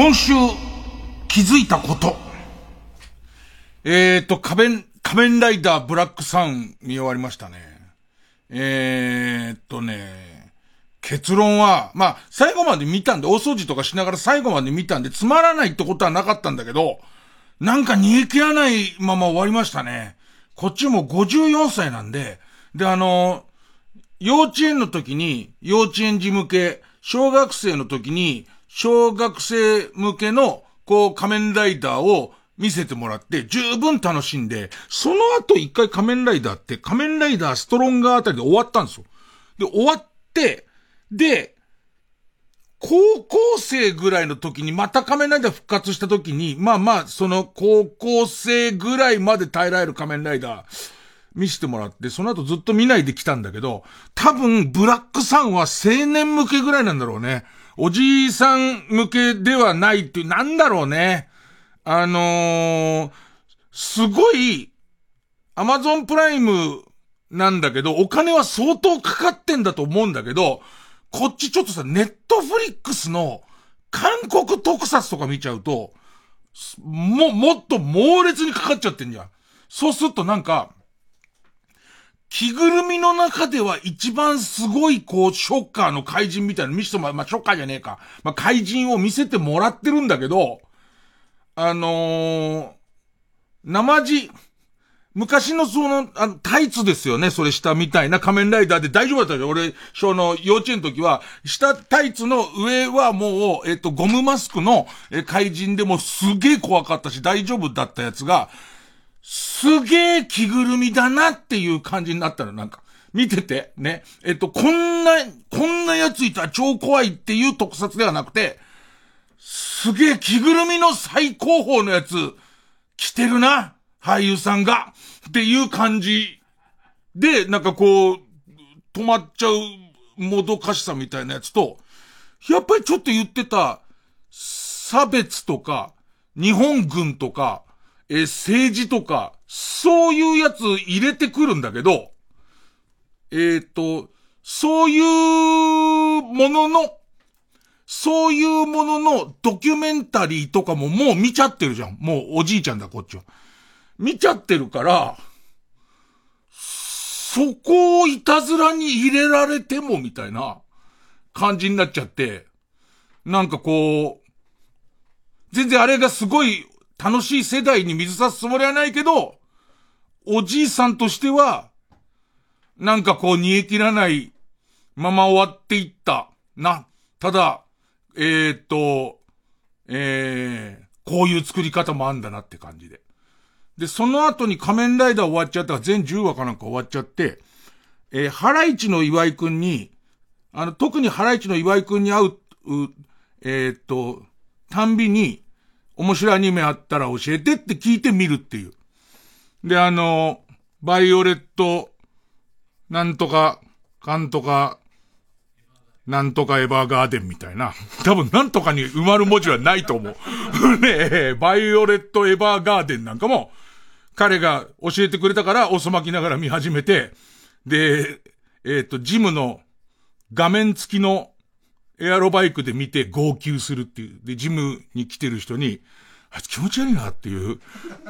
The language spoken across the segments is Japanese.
今週気づいたこと。えっーと、仮面、仮面ライダーブラックサン見終わりましたね。えーとね、結論は、まあ、最後まで見たんで、大掃除とかしながら最後まで見たんで、つまらないってことはなかったんだけど、なんか逃げ切らないまま終わりましたね。こっちも54歳なんで、で、あの、幼稚園の時に、幼稚園児向け、小学生の時に、小学生向けの、こう、仮面ライダーを見せてもらって、十分楽しんで、その後一回仮面ライダーって、仮面ライダーストロンガーあたりで終わったんですよ。で、終わって、で、高校生ぐらいの時にまた仮面ライダー復活した時に、まあまあ、その高校生ぐらいまで耐えられる仮面ライダー、見せてもらって、その後ずっと見ないで来たんだけど、多分、ブラックさんは青年向けぐらいなんだろうね。おじいさん向けではないっていう、なんだろうね。あのー、すごい、アマゾンプライムなんだけど、お金は相当かかってんだと思うんだけど、こっちちょっとさ、ネットフリックスの韓国特撮とか見ちゃうと、も、もっと猛烈にかかっちゃってんじゃん。そうするとなんか、着ぐるみの中では一番すごい、こう、ショッカーの怪人みたいな見せてもら、まあ、ショッカーじゃねえか。まあ、怪人を見せてもらってるんだけど、あのー、生地、昔のその、あの、タイツですよね、それ下みたいな仮面ライダーで大丈夫だったよ。俺、その、幼稚園の時は、下タイツの上はもう、えっと、ゴムマスクの、え、怪人でもすげえ怖かったし、大丈夫だったやつが、すげえ着ぐるみだなっていう感じになったの、なんか。見てて、ね。えっと、こんな、こんなやついたら超怖いっていう特撮ではなくて、すげえ着ぐるみの最高峰のやつ、着てるな、俳優さんが。っていう感じで、なんかこう、止まっちゃうもどかしさみたいなやつと、やっぱりちょっと言ってた、差別とか、日本軍とか、え、政治とか、そういうやつ入れてくるんだけど、えっ、ー、と、そういうものの、そういうもののドキュメンタリーとかももう見ちゃってるじゃん。もうおじいちゃんだ、こっちは。見ちゃってるから、そこをいたずらに入れられてもみたいな感じになっちゃって、なんかこう、全然あれがすごい楽しい世代に水差すつもりはないけど、おじいさんとしては、なんかこう煮え切らないまま終わっていった。な。ただ、えー、っと、えー、こういう作り方もあんだなって感じで。で、その後に仮面ライダー終わっちゃったら全10話かなんか終わっちゃって、えー、ハライチの岩井くんに、あの、特にハライチの岩井くんに会う、うえー、っと、たんびに、面白いアニメあったら教えてって聞いてみるっていう。で、あの、バイオレット、なんとか、かんとか、なんとかエヴァーガーデンみたいな。多分なんとかに埋まる文字はないと思う。ねえ、バイオレットエヴァーガーデンなんかも、彼が教えてくれたから、遅まきながら見始めて、で、えっ、ー、と、ジムの画面付きのエアロバイクで見て号泣するっていう。で、ジムに来てる人に、あいつ気持ち悪いなっていう、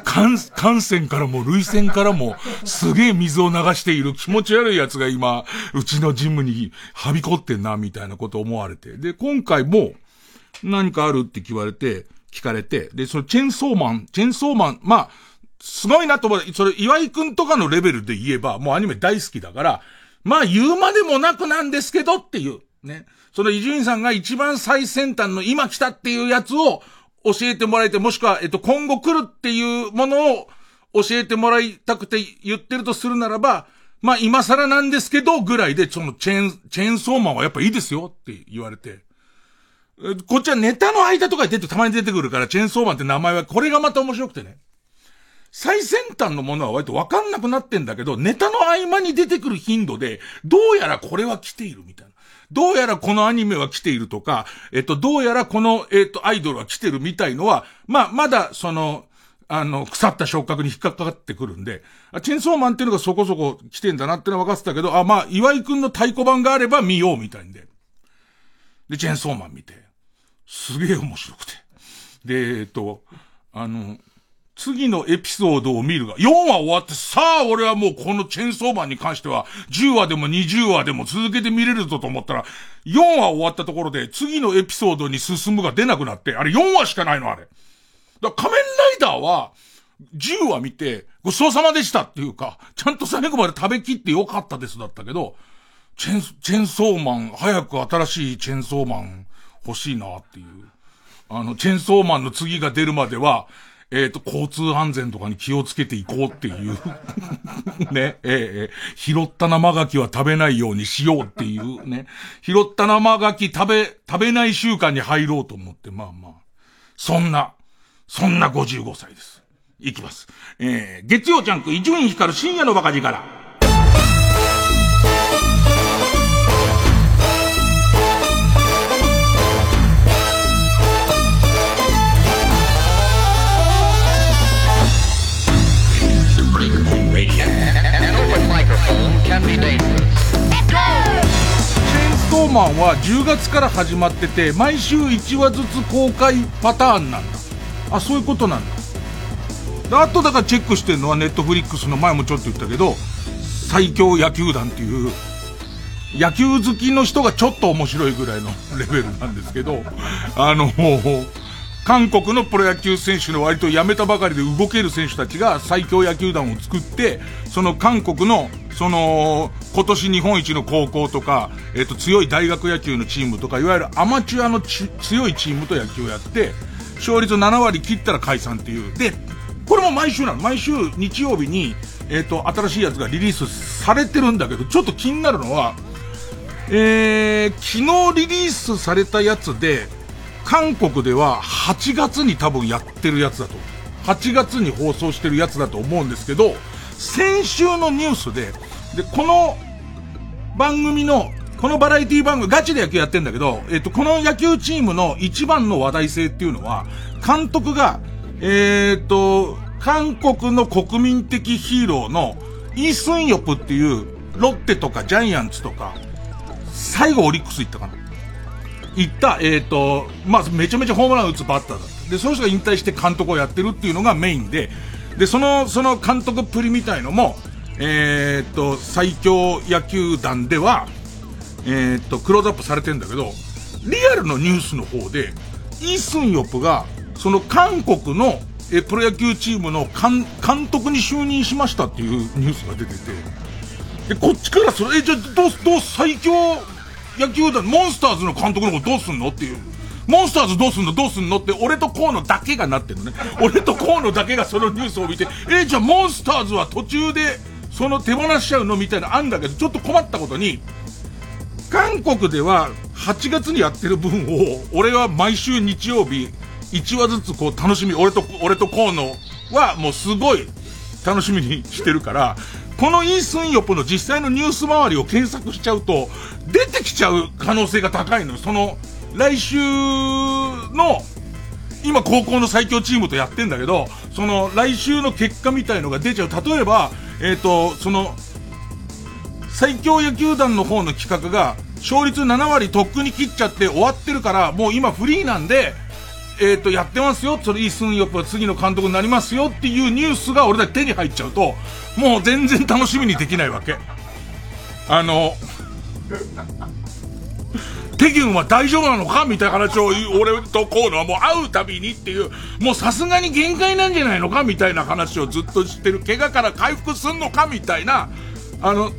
感、感染からも涙腺からもすげえ水を流している気持ち悪い奴が今、うちのジムにはびこってんな、みたいなこと思われて。で、今回も何かあるって聞われて、聞かれて、で、そのチェンソーマン、チェンソーマン、まあ、すごいなと思う。それ、岩井くんとかのレベルで言えば、もうアニメ大好きだから、まあ言うまでもなくなんですけどっていう、ね。その伊集院さんが一番最先端の今来たっていうやつを教えてもらえて、もしくは、えっと、今後来るっていうものを教えてもらいたくて言ってるとするならば、まあ今更なんですけど、ぐらいで、そのチェーン、チェーンソーマンはやっぱいいですよって言われて。こっちはネタの間とかに出てたまに出てくるから、チェーンソーマンって名前は、これがまた面白くてね。最先端のものは割とわかんなくなってんだけど、ネタの合間に出てくる頻度で、どうやらこれは来ているみたいな。どうやらこのアニメは来ているとか、えっと、どうやらこの、えっと、アイドルは来てるみたいのは、まあ、まだ、その、あの、腐った触覚に引っかかってくるんで、チェンソーマンっていうのがそこそこ来てんだなってのは分かってたけど、あ、まあ、岩井くんの太鼓判があれば見ようみたいんで。で、チェンソーマン見て、すげえ面白くて。で、えっと、あの、次のエピソードを見るが、4話終わって、さあ俺はもうこのチェンソーマンに関しては、10話でも20話でも続けて見れるぞと思ったら、4話終わったところで、次のエピソードに進むが出なくなって、あれ4話しかないのあれ。だ仮面ライダーは、10話見て、ごちそうさまでしたっていうか、ちゃんと最後まで食べきってよかったですだったけど、チェン、チェンソーマン、早く新しいチェンソーマン欲しいなっていう。あの、チェンソーマンの次が出るまでは、えっ、ー、と、交通安全とかに気をつけていこうっていう ね、ええー、拾った生ガキは食べないようにしようっていうね。拾った生ガキ食べ、食べない習慣に入ろうと思って、まあまあ。そんな、そんな55歳です。いきます。えー、月曜ジャンク伊集院光深夜のバカ力。からマンは10月から始まってて、毎週1話ずつ公開パターンなんだ。あ、そういうことなんだ。あとだからチェックしてるのはネットフリックスの前もちょっと言ったけど、最強野球団っていう、野球好きの人がちょっと面白いぐらいの レベルなんですけど、あの、韓国のプロ野球選手の割と辞めたばかりで動ける選手たちが最強野球団を作って、その韓国の、その、今年日本一の高校とか、えっ、と、強い大学野球のチームとか、いわゆるアマチュアの強いチームと野球をやって、勝率7割切ったら解散っていう。で、これも毎週なの。毎週日曜日に、えっ、と、新しいやつがリリースされてるんだけど、ちょっと気になるのは、えー、昨日リリースされたやつで、韓国では8月に多分やってるやつだと。8月に放送してるやつだと思うんですけど、先週のニュースで、で、この番組の、このバラエティ番組、ガチで野球やってんだけど、えっと、この野球チームの一番の話題性っていうのは、監督が、えー、っと、韓国の国民的ヒーローのイ・スンヨプっていう、ロッテとかジャイアンツとか、最後オリックス行ったかな。行った、えっ、ー、と、まあ、めちゃめちゃホームラン打つバッターだった。で、その人が引退して監督をやってるっていうのがメインで、で、その、その監督っぷりみたいのも、えっ、と、最強野球団では、えっ、と、クローズアップされてんだけど、リアルのニュースの方で、イ・スンヨプが、その韓国の、え、プロ野球チームの監、監督に就任しましたっていうニュースが出てて、で、こっちからそれ、え、じゃあ、どう、どう、最強野球団、モンスターズの監督のことどうすんのっていう。モンスターズどうすんの？どうすんの？って、俺と河野だけがなってるのね。俺と河野だけがそのニュースを見て、えじゃあモンスターズは途中で、その手放しちゃうのみたいなあんだけど、ちょっと困ったことに、韓国では8月にやってる分を、俺は毎週日曜日、1話ずつこう楽しみ、俺と、俺と河野はもうすごい楽しみにしてるから、このイースンヨプの実際のニュース周りを検索しちゃうと、出てきちゃう可能性が高いのよ。その、来週の、今高校の最強チームとやってんだけど、その来週の結果みたいのが出ちゃう。例えば、えっ、ー、と、その、最強野球団の方の企画が、勝率7割とっくに切っちゃって終わってるから、もう今フリーなんで、えっ、ー、と、やってますよ。それ、イ・スンヨプは次の監督になりますよっていうニュースが俺だけ手に入っちゃうと、もう全然楽しみにできないわけ。あの、テギュンは大丈夫なのかみたいな話を俺とこうのはもう会うたびにっていう、もうさすがに限界なんじゃないのかみたいな話をずっとしてる。怪我から回復すんのかみたいな、あの、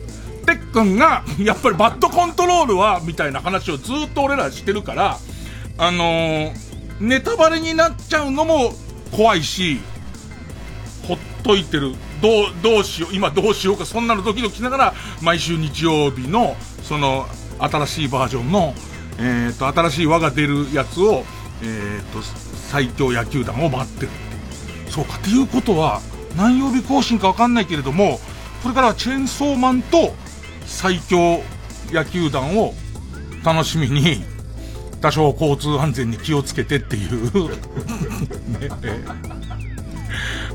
てっくんが、やっぱりバットコントロールは、みたいな話をずっと俺らしてるから、あのー、ネタバレになっちゃうのも怖いし、ほっといてる。どう、どうしよう、今どうしようか、そんなのドキドキしながら、毎週日曜日の、その、新しいバージョンの、えっ、と、新しい輪が出るやつを、えっ、と、最強野球団を待ってる。そうか、っていうことは、何曜日更新かわかんないけれども、これからはチェーンソーマンと最強野球団を楽しみに、多少交通安全に気をつけてっていうね、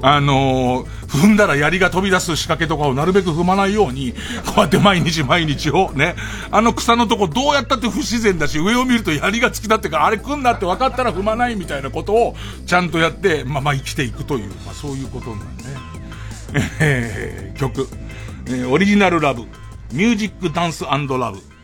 あのー、踏んだら槍が飛び出す仕掛けとかをなるべく踏まないように、こうやって毎日毎日をね、あの草のとこどうやったって不自然だし、上を見ると槍が突き立ってからあれ来んなって分かったら踏まないみたいなことをちゃんとやって、まあまあ生きていくという、まあそういうことなんね。えー、曲、えー、オリジナルラブ、ミュージックダンスラブ。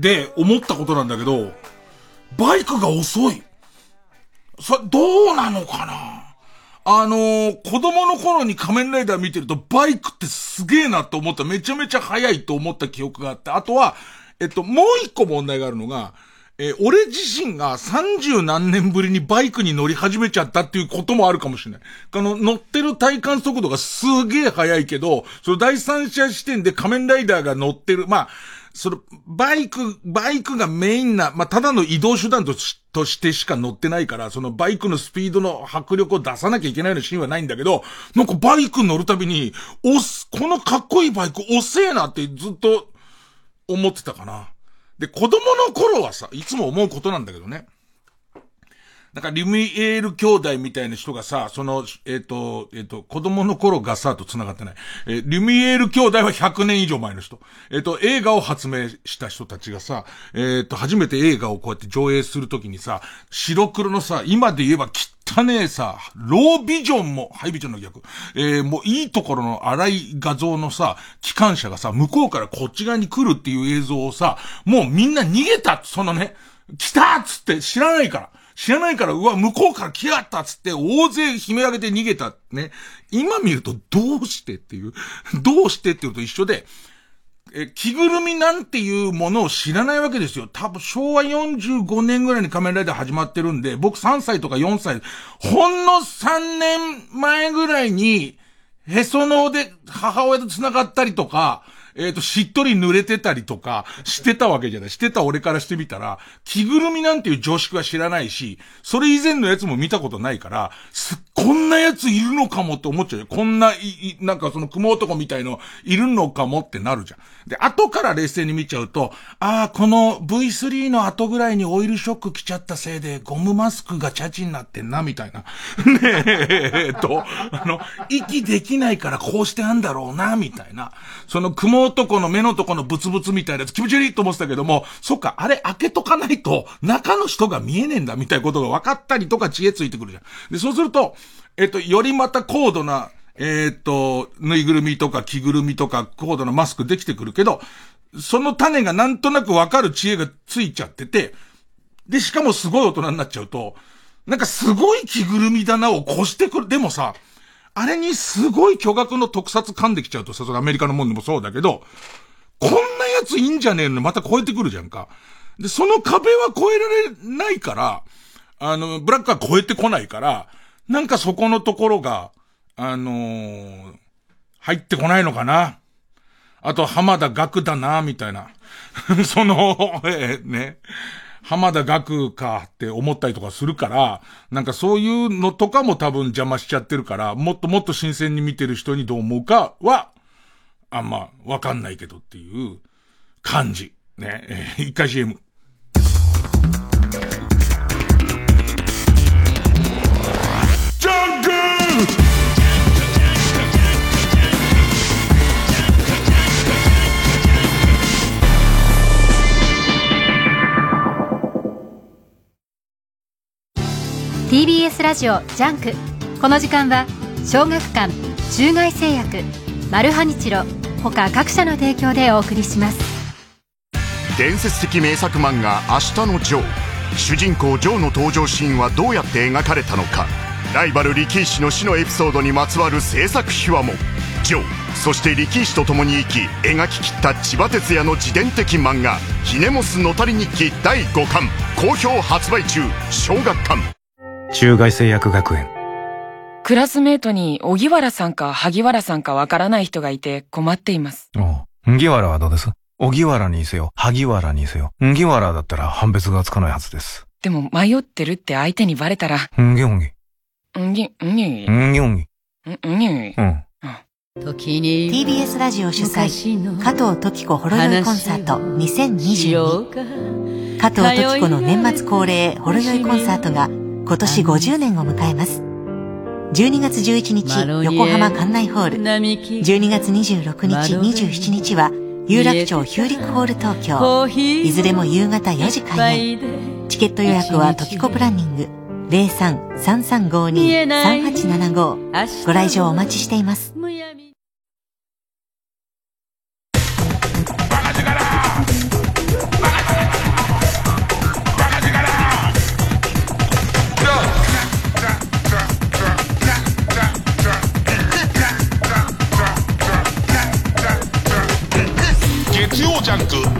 で思ったことなんだけど、バイクが遅い。さ、どうなのかな？あのー、子供の頃に仮面ライダー見てるとバイクってすげえなと思った。めちゃめちゃ速いと思った記憶があって。あとは、えっと、もう一個問題があるのが、えー、俺自身が三十何年ぶりにバイクに乗り始めちゃったっていうこともあるかもしれない。あの、乗ってる体感速度がすげえ速いけど、その第三者視点で仮面ライダーが乗ってる、まあ、その、バイク、バイクがメインな、まあ、ただの移動手段としとしてしか乗ってないから、そのバイクのスピードの迫力を出さなきゃいけないようなシーンはないんだけど、なんかバイク乗るたびに、おす、このかっこいいバイク遅えなってずっと思ってたかな。で、子供の頃はさ、いつも思うことなんだけどね。なんか、リュミエール兄弟みたいな人がさ、その、えっ、ー、と、えっ、ー、と、子供の頃がさ、と繋がってない。えー、リュミエール兄弟は100年以上前の人。えっ、と、映画を発明した人たちがさ、えっ、と、初めて映画をこうやって上映するときにさ、白黒のさ、今で言えば汚ねえさ、ロービジョンも、ハイビジョンの逆。えー、もういいところの荒い画像のさ、機関車がさ、向こうからこっち側に来るっていう映像をさ、もうみんな逃げたそのね、来たっつって知らないから。知らないから、うわ、向こうから来やったっつって、大勢悲鳴上げて逃げた。ね。今見ると、どうしてっていう、どうしてっていうと一緒で、え、着ぐるみなんていうものを知らないわけですよ。多分昭和45年ぐらいに仮面ライダー始まってるんで、僕3歳とか4歳、ほんの3年前ぐらいに、へその緒で母親と繋がったりとか、えっ、ー、と、しっとり濡れてたりとか、してたわけじゃない。してた俺からしてみたら、着ぐるみなんていう常識は知らないし、それ以前のやつも見たことないから、すっこんなやついるのかもって思っちゃうよ。こんな、い、なんかその雲男みたいのいるのかもってなるじゃん。で、後から冷静に見ちゃうと、ああ、この V3 の後ぐらいにオイルショック来ちゃったせいで、ゴムマスクがチャチになってんな、みたいな。ねえ、えっと、あの、息できないからこうしてあんだろうな、みたいな。その雲男の目のとこのブツブツみたいなやつ気持ち悪いと思ってたけども、そっか、あれ開けとかないと、中の人が見えねえんだ、みたいなことが分かったりとか知恵ついてくるじゃん。で、そうすると、えっと、よりまた高度な、え、っと、ぬいぐるみとか着ぐるみとか高度なマスクできてくるけど、その種がなんとなくわかる知恵がついちゃってて、で、しかもすごい大人になっちゃうと、なんかすごい着ぐるみだなを越してくる。でもさ、あれにすごい巨額の特撮噛んできちゃうとさ、それアメリカのもんでもそうだけど、こんなやついいんじゃねえのまた超えてくるじゃんか。で、その壁は超えられないから、あの、ブラックは超えてこないから、なんかそこのところが、あのー、入ってこないのかな。あと、浜田学だな、みたいな。その、えー、ね。浜田学かって思ったりとかするから、なんかそういうのとかも多分邪魔しちゃってるから、もっともっと新鮮に見てる人にどう思うかは、あんまわかんないけどっていう感じ。ね。えー、一回 CM。TBS ラジオ JUNK。この時間は小学館中外製薬マルハニチロ他各社の提供でお送りします。伝説的名作漫画「あしたのジョー」主人公ジョーの登場シーンはどうやって描かれたのか。ライバル力石の死のエピソードにまつわる制作秘話も。ジョーそして力石と共に生き描ききった千葉哲也の自伝的漫画「ひねもすのたり日記」第5巻。好評発売中。小学館。中外製薬学園クラスメートに小木原さんか萩原さんかわからない人がいて困っています。ああ。萩原はどうです？小木原にせよ、萩原にせよ。萩原だったら判別がつかないはずです。でも迷ってるって相手にバレたら。んぎょんぎ。んぎ、んぎ。んぎょんぎ。んぎ。うん。TBS ラジオ主催加藤時子ほろ酔いコンサート2022加藤時子の年末恒例ほろ酔いコンサートが今年50年を迎えます。12月11日横浜館内ホール。12月26日27日は有楽町ヒューリックホール東京。いずれも夕方4時開演。チケット予約はトキコプランニング。03-3352-3875ご来場お待ちしています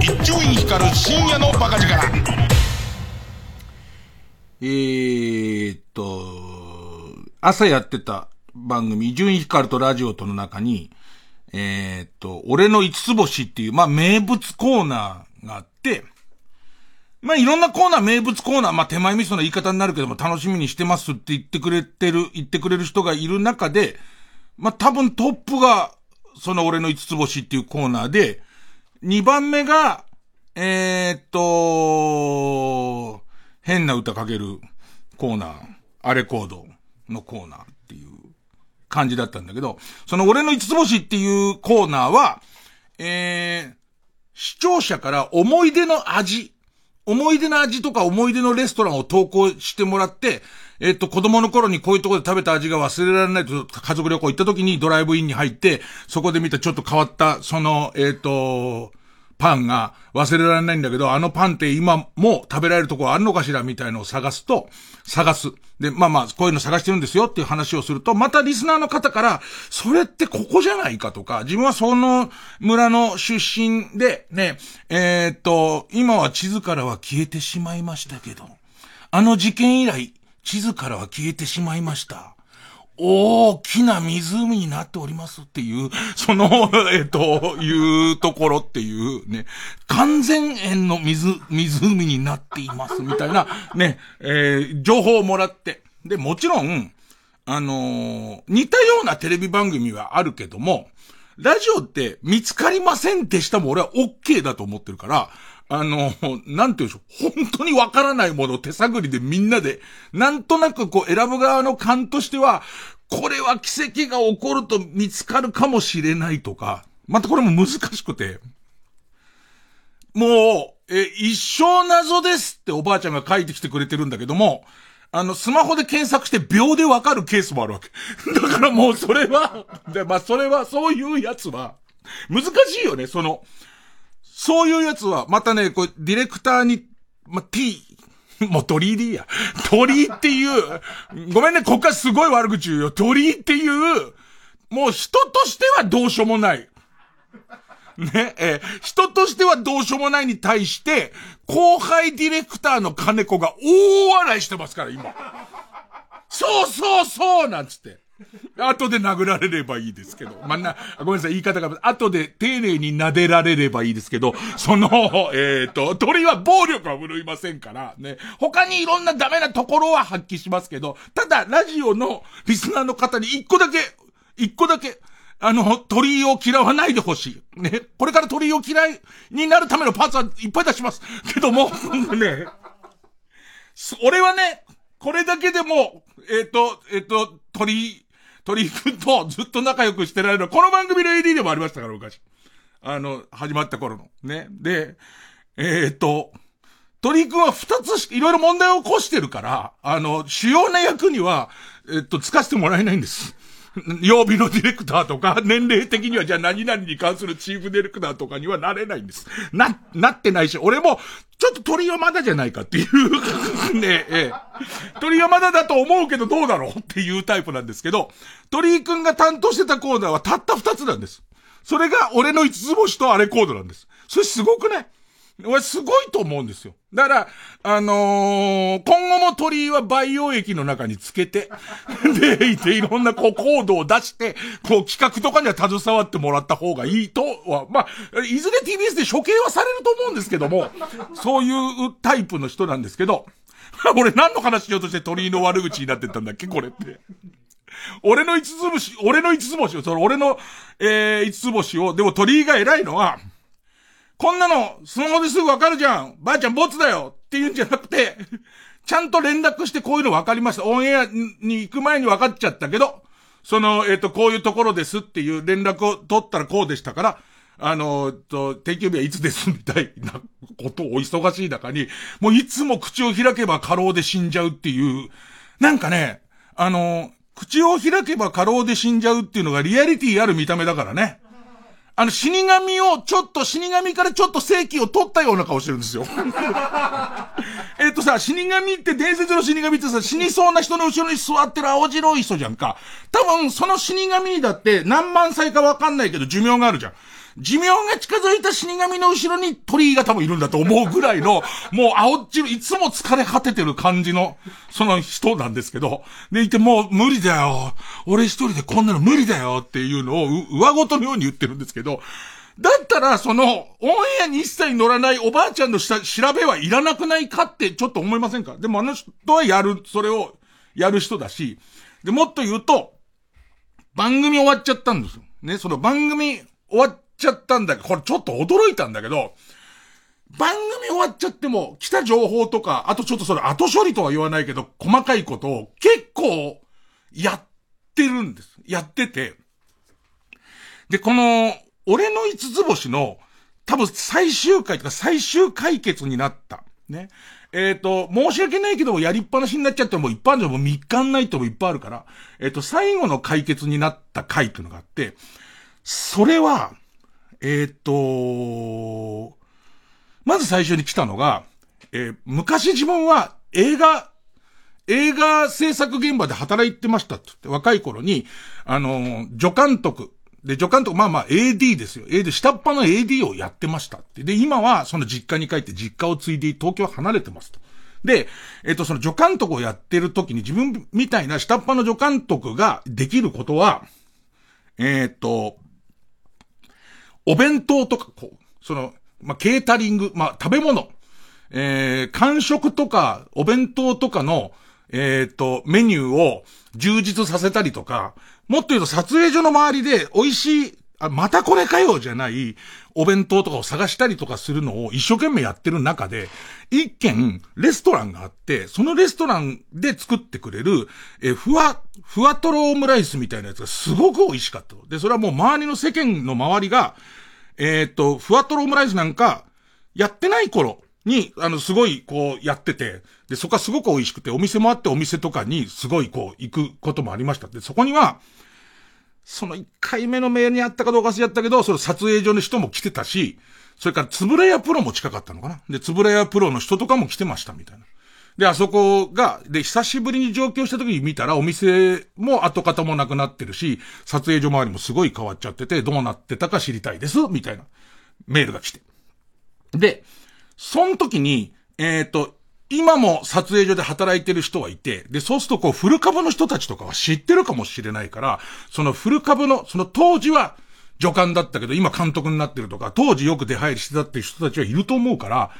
ャンク一丁院光る深夜のバカ力。えーっと、朝やってた番組、伊集院光とラジオとの中に、えー、っと、俺の五つ星っていう、まあ、名物コーナーがあって、まあ、いろんなコーナー、名物コーナー、まあ、手前味噌の言い方になるけども、楽しみにしてますって言ってくれてる、言ってくれる人がいる中で、まあ、多分トップが、その俺の五つ星っていうコーナーで、二番目が、えー、っと、変な歌かけるコーナー、アレコードのコーナーっていう感じだったんだけど、その俺の五つ星っていうコーナーは、えー、視聴者から思い出の味、思い出の味とか思い出のレストランを投稿してもらって、えっと、子供の頃にこういうところで食べた味が忘れられないと、家族旅行行った時にドライブインに入って、そこで見たちょっと変わった、その、えっと、パンが忘れられないんだけど、あのパンって今も食べられるとこあるのかしらみたいのを探すと、探す。で、まあまあ、こういうの探してるんですよっていう話をすると、またリスナーの方から、それってここじゃないかとか、自分はその村の出身で、ね、えー、っと、今は地図からは消えてしまいましたけど、あの事件以来、地図からは消えてしまいました。大きな湖になっておりますっていう、その、えっと、いうところっていうね、完全円の水、湖になっていますみたいな、ね、えー、情報をもらって。で、もちろん、あのー、似たようなテレビ番組はあるけども、ラジオって見つかりませんでしたも俺は OK だと思ってるから、あの、なんて言うんでしょう。本当にわからないものを手探りでみんなで、なんとなくこう選ぶ側の勘としては、これは奇跡が起こると見つかるかもしれないとか、またこれも難しくて、もう、え、一生謎ですっておばあちゃんが書いてきてくれてるんだけども、あの、スマホで検索して秒でわかるケースもあるわけ。だからもうそれは、で、まあそれは、そういうやつは、難しいよね、その、そういうやつは、またね、こう、ディレクターに、ま、T、もう鳥居でいいや。鳥居っていう、ごめんね、こっからすごい悪口言うよ。鳥居っていう、もう人としてはどうしようもない。ね、え人としてはどうしようもないに対して、後輩ディレクターの金子が大笑いしてますから、今。そうそうそうなんつって。後で殴られればいいですけど。まあ、な、ごめんなさい、言い方が、後で丁寧に撫でられればいいですけど、その、えっ、ー、と、鳥は暴力は振るいませんから、ね。他にいろんなダメなところは発揮しますけど、ただ、ラジオのリスナーの方に一個だけ、一個だけ、あの、鳥を嫌わないでほしい。ね。これから鳥を嫌いになるためのパーツはいっぱい出します。けども、ね。俺はね、これだけでも、えっ、ー、と、えっ、ー、と、鳥、鳥居くんとずっと仲良くしてられる。この番組の AD でもありましたから、昔。あの、始まった頃の。ね。で、えー、っと、鳥居くんは二つし、いろいろ問題を起こしてるから、あの、主要な役には、えっと、つかせてもらえないんです。曜日のディレクターとか、年齢的にはじゃあ何々に関するチーフディレクターとかにはなれないんです。な、なってないし、俺も、ちょっと鳥はまだじゃないかっていうね、ええ。鳥はまだだと思うけどどうだろうっていうタイプなんですけど、鳥居くんが担当してたコーナーはたった二つなんです。それが俺の五つ星とあれコードなんです。それすごくない？俺すごいと思うんですよ。だから、あのー、今後も鳥居は培養液の中につけて、で、いていろんなこうコードを出して、こう企画とかには携わってもらった方がいいとは、まあ、いずれ TBS で処刑はされると思うんですけども、そういうタイプの人なんですけど、俺何の話しようとして鳥居の悪口になってたんだっけこれって。俺の五つ星、俺の五つ星を、その俺の、えー、五つ星を、でも鳥居が偉いのは、こんなの、スマホですぐわかるじゃんばあちゃんボツだよって言うんじゃなくて、ちゃんと連絡してこういうの分かりました。オンエアに行く前に分かっちゃったけど、その、えっ、ー、と、こういうところですっていう連絡を取ったらこうでしたから、あの、と、定休日はいつですみたいなことをお忙しい中に、もういつも口を開けば過労で死んじゃうっていう、なんかね、あの、口を開けば過労で死んじゃうっていうのがリアリティある見た目だからね。あの、死神を、ちょっと、死神からちょっと正規を取ったような顔してるんですよ。えっとさ、死神って伝説の死神ってさ、死にそうな人の後ろに座ってる青白い人じゃんか。多分、その死神にだって何万歳かわかんないけど寿命があるじゃん。寿命が近づいた死神の後ろに鳥居が多分いるんだと思うぐらいの、もう青っちる、いつも疲れ果ててる感じの、その人なんですけど、でいてもう無理だよ。俺一人でこんなの無理だよっていうのを上ごとのように言ってるんですけど、だったら、その、オンエアに一切乗らないおばあちゃんの下、調べはいらなくないかってちょっと思いませんか？でもあの人はやる、それをやる人だし、で、もっと言うと、番組終わっちゃったんですよ。ね、その番組終わっちゃったんだけど、これちょっと驚いたんだけど、番組終わっちゃっても、来た情報とか、あとちょっとそれ後処理とは言わないけど、細かいことを結構、やってるんです。やってて。で、この、俺の五つ星の、多分最終回とか最終解決になった。ね。えっ、ー、と、申し訳ないけども、やりっぱなしになっちゃっても、一般上も3日ないともいっぱいあるから、えっ、ー、と、最後の解決になった回っていうのがあって、それは、えー、っと、まず最初に来たのが、えー、昔自分は映画、映画制作現場で働いてましたってって若い頃に、あの助監督、で、助監督、まあまあ AD ですよ。AD、下っ端の AD をやってましたって。で、今はその実家に帰って実家を継いで東京離れてますと。で、えっ、と、その助監督をやってる時に自分みたいな下っ端の助監督ができることは、えっ、と、お弁当とか、こう、その、まあ、ケータリング、まあ、食べ物、えー、間食とか、お弁当とかの、えっ、と、メニューを充実させたりとか、もっと言うと撮影所の周りで美味しい、あ、またこれかよじゃない、お弁当とかを探したりとかするのを一生懸命やってる中で、一軒、レストランがあって、そのレストランで作ってくれる、え、ふわ、ふわとろオムライスみたいなやつがすごく美味しかった。で、それはもう周りの世間の周りが、えー、っと、ふわとろオムライスなんか、やってない頃に、あの、すごい、こう、やってて、で、そこはすごく美味しくて、お店もあってお店とかに、すごい、こう、行くこともありました。で、そこには、その1回目のメールにあったかどうかしやったけど、その撮影所の人も来てたし、それから、つぶらやプロも近かったのかな。で、つぶらやプロの人とかも来てました、みたいな。で、あそこが、で、久しぶりに上京した時に見たら、お店も跡形もなくなってるし、撮影所周りもすごい変わっちゃってて、どうなってたか知りたいです、みたいな、メールが来て。で、その時に、えっ、ー、と、今も撮影所で働いてる人はいて、で、そうするとこう、フル株の人たちとかは知ってるかもしれないから、そのフル株の、その当時は、助監だったけど、今監督になってるとか、当時よく出入りしてたっていう人たちはいると思うから、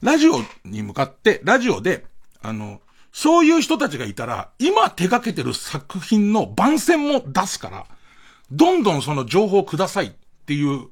ラジオに向かって、ラジオで、あの、そういう人たちがいたら、今手掛けてる作品の番宣も出すから、どんどんその情報くださいっていう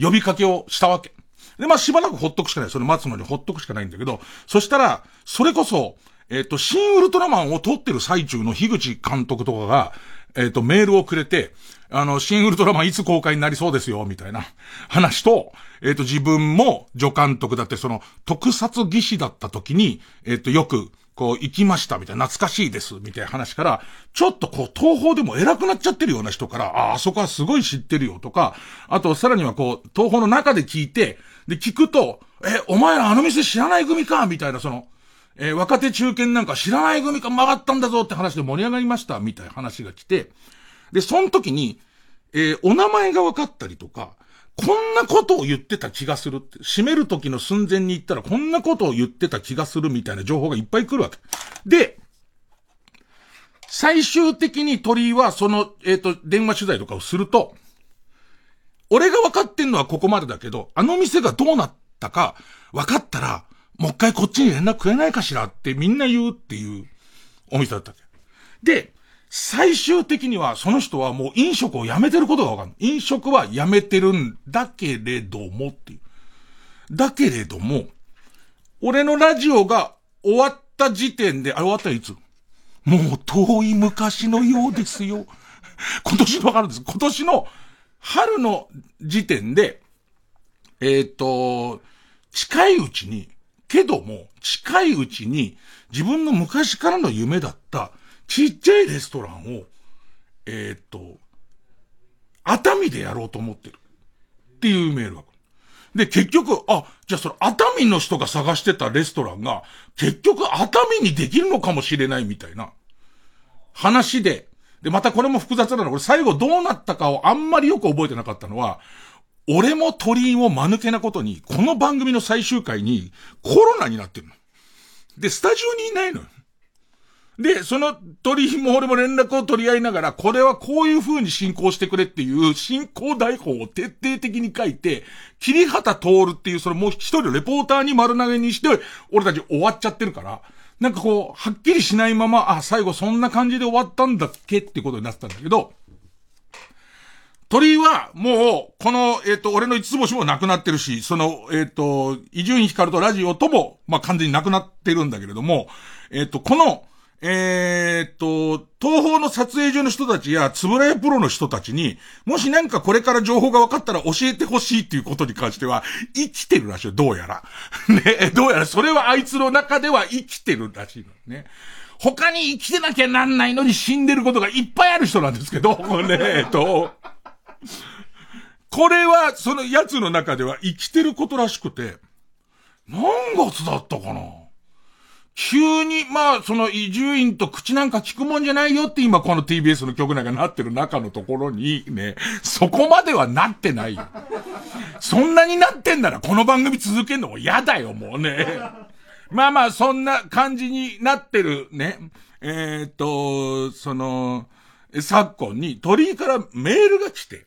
呼びかけをしたわけ。で、まあしばらくほっとくしかない。それ待つのにほっとくしかないんだけど、そしたら、それこそ、えっ、ー、と、新ウルトラマンを撮ってる最中の樋口監督とかが、えっ、と、メールをくれて、あの、新ウルトラマンいつ公開になりそうですよ、みたいな 話と、えっ、と、自分も助監督だって、その、特撮技師だった時に、えっ、と、よく、こう、行きました、みたいな、懐かしいです、みたいな話から、ちょっとこう、東方でも偉くなっちゃってるような人から、あ、あそこはすごい知ってるよ、とか、あと、さらにはこう、東方の中で聞いて、で、聞くと、え、お前らあの店知らない組かみたいな、その、えー、若手中堅なんか知らない組か曲がったんだぞって話で盛り上がりました、みたいな話が来て、で、その時に、えー、お名前が分かったりとか、こんなことを言ってた気がするって、閉める時の寸前に行ったらこんなことを言ってた気がするみたいな情報がいっぱい来るわけ。で、最終的に鳥居はその、えっ、ー、と、電話取材とかをすると、俺が分かってんのはここまでだけど、あの店がどうなったか分かったら、もう一回こっちに連絡くれないかしらってみんな言うっていうお店だったわけ。で、最終的にはその人はもう飲食をやめてることがわかんない。飲食はやめてるんだけれどもっていう。だけれども、俺のラジオが終わった時点で、あれ終わったらいつ？もう遠い昔のようですよ。今年のわかるんです。今年の春の時点で、えっ、ー、と、近いうちに、けども、近いうちに、自分の昔からの夢だった、ちっちゃいレストランを、えー、っと、熱海でやろうと思ってる。っていうメールが。で、結局、あ、じゃあその熱海の人が探してたレストランが、結局熱海にできるのかもしれないみたいな話で、で、またこれも複雑なの。俺最後どうなったかをあんまりよく覚えてなかったのは、俺も鳥居を間抜けなことに、この番組の最終回にコロナになってるの。で、スタジオにいないのよ。で、その取りも俺も連絡を取り合いながら、これはこういう風に進行してくれっていう進行台本を徹底的に書いて、桐畑徹っていうそれもう一人のレポーターに丸投げにして、俺たち終わっちゃってるから、なんかこう、はっきりしないまま、あ、最後そんな感じで終わったんだっけってことになってたんだけど、鳥は、もう、この、えっ、ー、と、俺の五つ星もなくなってるし、その、えっ、ー、と、伊集院光とラジオとも、まあ、完全になくなってるんだけれども、えっ、ー、と、この、えー、っと、東方の撮影所の人たちや、つぶらやプロの人たちに、もしなんかこれから情報が分かったら教えてほしいっていうことに関しては、生きてるらしいよ、どうやら。ね、どうやらそれはあいつの中では生きてるらしいのね。他に生きてなきゃなんないのに死んでることがいっぱいある人なんですけど、ね、えっと、これは、そのやつの中では生きてることらしくて、何月だったかな？急に、まあ、その移住院と口なんか聞くもんじゃないよって今この TBS の曲なんかなってる中のところにね、そこまではなってないよ。そんなになってんならこの番組続けるのも嫌だよ、もうね。まあまあ、そんな感じになってるね。えー、っと、その、昨今に鳥居からメールが来て、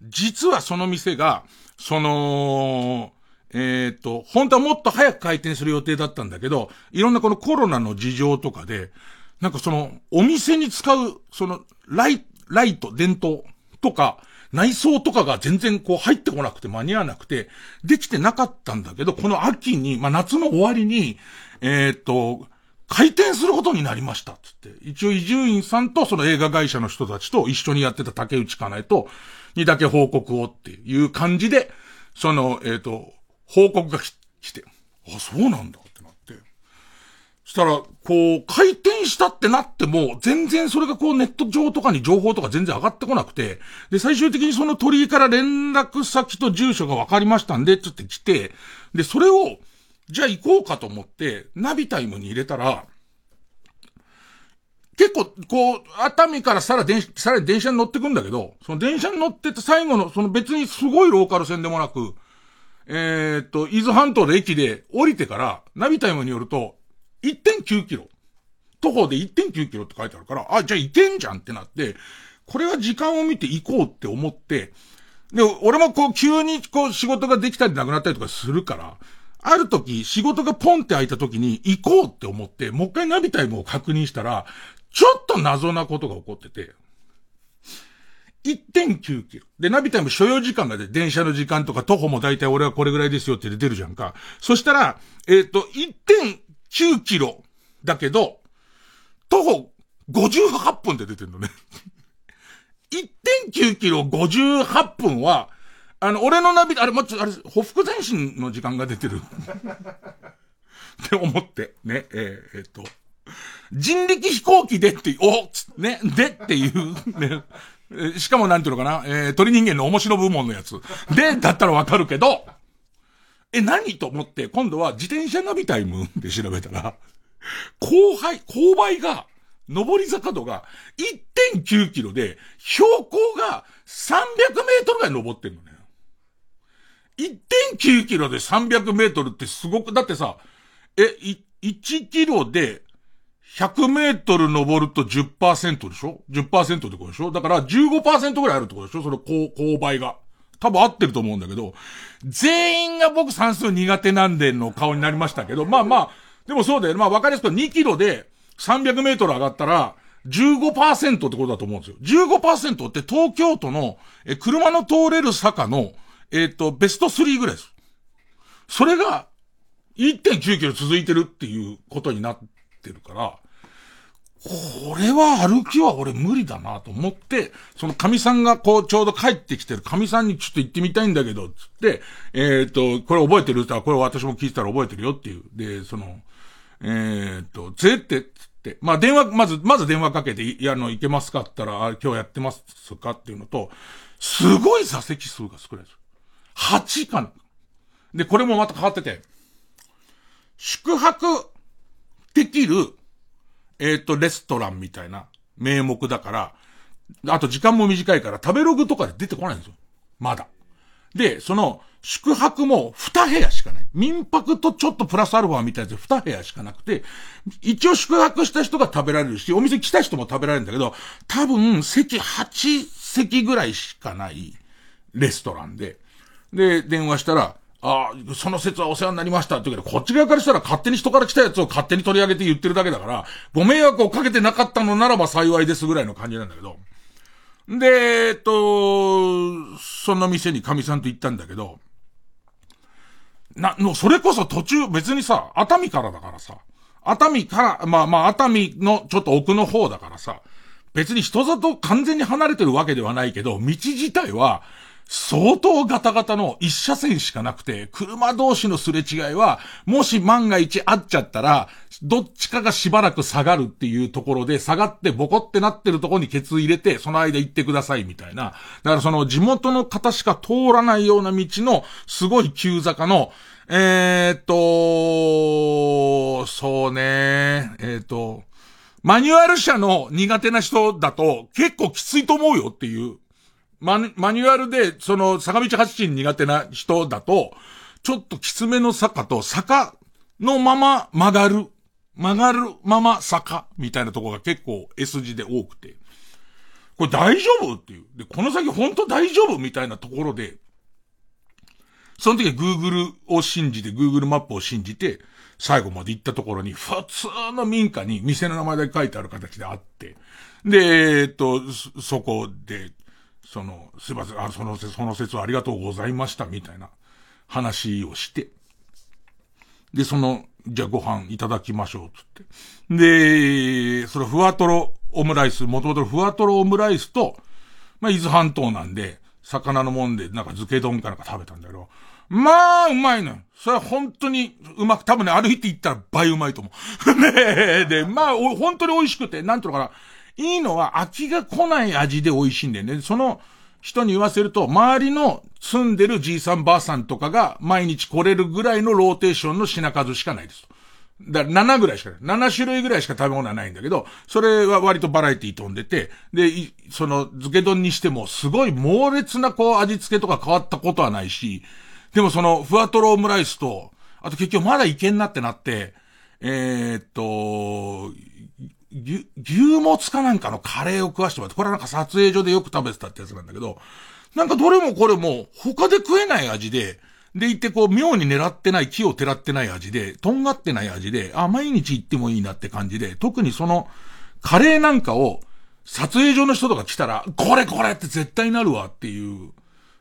実はその店が、その、えっ、ー、と、本当はもっと早く開店する予定だったんだけど、いろんなこのコロナの事情とかで、なんかその、お店に使う、その、ライ、ライト、電灯とか、内装とかが全然こう入ってこなくて間に合わなくて、できてなかったんだけど、この秋に、まあ夏の終わりに、えっ、ー、と、開店することになりました、つって。一応移住員さんとその映画会社の人たちと一緒にやってた竹内かなえと、にだけ報告をっていう感じで、その、えっ、ー、と、報告が来て、あ、そうなんだってなって。そしたら、こう、回転したってなっても、全然それがこうネット上とかに情報とか全然上がってこなくて、で、最終的にその鳥居から連絡先と住所が分かりましたんで、つって来て、で、それを、じゃあ行こうかと思って、ナビタイムに入れたら、結構、こう、熱海からさら電、さらに電車に乗ってくんだけど、その電車に乗ってて最後の、その別にすごいローカル線でもなく、えー、っと、伊豆半島の駅で降りてから、ナビタイムによると、1.9キロ。徒歩で1.9キロって書いてあるから、あ、じゃあ行けんじゃんってなって、これは時間を見て行こうって思って、で、俺もこう急にこう仕事ができたりなくなったりとかするから、ある時仕事がポンって開いた時に行こうって思って、もう一回ナビタイムを確認したら、ちょっと謎なことが起こってて、1.9キロ。で、ナビタイム所要時間がで、電車の時間とか徒歩も大体俺はこれぐらいですよって出るじゃんか。そしたら、えっ、ー、と、1.9キロだけど、徒歩58分で出てるのね。1.9キロ58分は、あの、俺のナビ、あれ、もちあれ、ほふ前進の時間が出てる。って思って、ね、えー、えー、っと、人力飛行機でって、おつね、でっていう、ね、しかもなんていうのかな、えー、鳥人間の面白部門のやつ。で、だったらわかるけど、え、何と思って、今度は自転車ナビタイムで調べたら、後輩、勾配が、上り坂度が1.9キロで、標高が300メートルぐらい登ってんのね。1.9キロで300メートルってすごく、だってさ、え、1キロで100メートル登ると10%でしょ ?10% ってことでしょ？だから15%ぐらいあるってことでしょ？その勾配が。多分合ってると思うんだけど、全員が僕算数苦手なんでの顔になりましたけど、まあまあ、でもそうだよ。まあ分かりやすく2キロで300メートル上がったら、15%ってことだと思うんですよ。15%って東京都の、え、車の通れる坂の、えっ、ー、と、ベスト3ぐらいです。それが、1.9キロ続いてるっていうことになってるから、これは歩きは俺無理だなと思って、その神さんがこうちょうど帰ってきてる神さんにちょっと行ってみたいんだけど、つって、えっ、と、これ覚えてる？って言ったら、これ私も聞いてたら覚えてるよっていう。で、その、えっ、と、ぜって、つって、まあ電話、まず、まず電話かけて、いや、あの、行けますかって言ったら、今日やってますかっていうのと、すごい座席数が少ないです。8かな。で、これもまた変わってて、宿泊できるえっ、と、レストランみたいな名目だから、あと時間も短いから食べログとかで出てこないんですよ。まだ。で、その、宿泊も2部屋しかない。民泊とちょっとプラスアルファみたいなやつ2部屋しかなくて、一応宿泊した人が食べられるし、お店来た人も食べられるんだけど、多分席8席ぐらいしかないレストランで、で、電話したら、ああ、その説はお世話になりましたって言うけど、こっち側からしたら勝手に人から来たやつを勝手に取り上げて言ってるだけだから、ご迷惑をかけてなかったのならば幸いですぐらいの感じなんだけど。で、えっと、その店に神さんと行ったんだけど、な、の、それこそ途中別にさ、熱海からだからさ、熱海から、まあまあ熱海のちょっと奥の方だからさ、別に人里完全に離れてるわけではないけど、道自体は、相当ガタガタの一車線しかなくて、車同士のすれ違いは、もし万が一会っちゃったら、どっちかがしばらく下がるっていうところで、下がってボコってなってるところにケツ入れて、その間行ってくださいみたいな。だからその地元の方しか通らないような道の、すごい急坂の、えー、っと、そうね、えー、っと、マニュアル車の苦手な人だと結構きついと思うよっていう。マニュアルで、その、坂道発進苦手な人だと、ちょっときつめの坂と坂のまま曲がる、曲がるまま坂みたいなところが結構 S 字で多くて。これ大丈夫？っていう。で、この先本当大丈夫？みたいなところで、その時は Google を信じて、Google マップを信じて、最後まで行ったところに、普通の民家に店の名前だけ書いてある形であって、で、えっと、そこで、その、すいません、あ、その、その説はありがとうございました、みたいな話をして、で、その、じゃあご飯いただきましょう、つって。で、そのふわとろオムライス、もともとふわとろオムライスと、まあ、伊豆半島なんで、魚のもんで、なんか漬け丼かなんか食べたんだけど、まあ、うまいのよ。それは本当にうまく、多分ね、歩いて行ったら倍うまいと思う。ねえで、まあ、本当に美味しくて、なんていうのかな。いいのは飽きが来ない味で美味しいんだよね。その人に言わせると、周りの住んでるじいさんばあさんとかが毎日来れるぐらいのローテーションの品数しかないです。だから7ぐらいしかない。7種類ぐらいしか食べ物はないんだけど、それは割とバラエティ飛んでて、で、その漬け丼にしてもすごい猛烈なこう味付けとか変わったことはないし、でもその、ふわとろオムライスと、あと結局まだいけんなってなって、えー、っと、牛、牛もつかなんかのカレーを食わしてもらって、これはなんか撮影所でよく食べてたってやつなんだけど、なんかどれもこれも他で食えない味で、でいてこう妙に狙ってない、木をてらってない味で、とんがってない味で、あ、毎日行ってもいいなって感じで、特にその、カレーなんかを、撮影所の人とか来たら、これこれって絶対なるわっていう、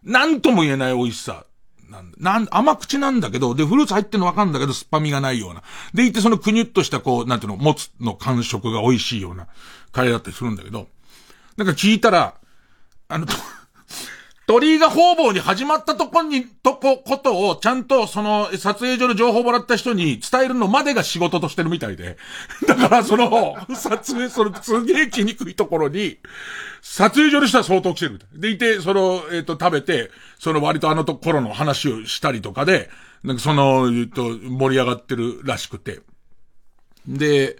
なんとも言えない美味しさ。なんなん、甘口なんだけど、で、フルーツ入ってんの分かんだけど、酸っぱみがないような。でいて、そのくにゅっとした、こう、なんていうの、もつの感触が美味しいようなカレーだったりするんだけど、なんか聞いたら、あの、鳥居が方々に始まったとこに、とこ、ことを、ちゃんと、その、撮影所の情報をもらった人に伝えるのまでが仕事としてるみたいで。だから、その、撮影、その、すげえ来にくいところに、撮影所の人は相当来てる。でいて、その、えっ、ー、と、食べて、その割とあのところの話をしたりとかで、なんかその、えっ、と、盛り上がってるらしくて。で、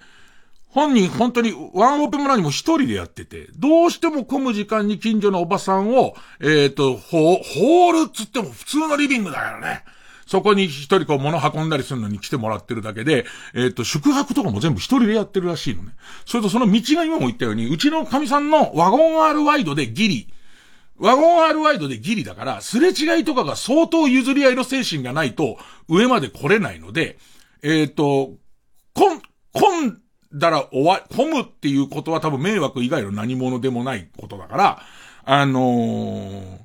本人本当にワンオペ村にも一人でやってて、どうしても混む時間に近所のおばさんを、えっ、ー、と、ホールっつっても普通のリビングだからね。そこに一人こう物運んだりするのに来てもらってるだけで、えっ、ー、と、宿泊とかも全部一人でやってるらしいのね。それとその道が今も言ったように、うちの神さんのワゴン R ワイドでギリ、ワゴン R ワイドでギリだから、すれ違いとかが相当譲り合いの精神がないと、上まで来れないので、えっ、ー、と、こん、こんだから終わ、混むっていうことは多分迷惑以外の何者でもないことだから、あのー、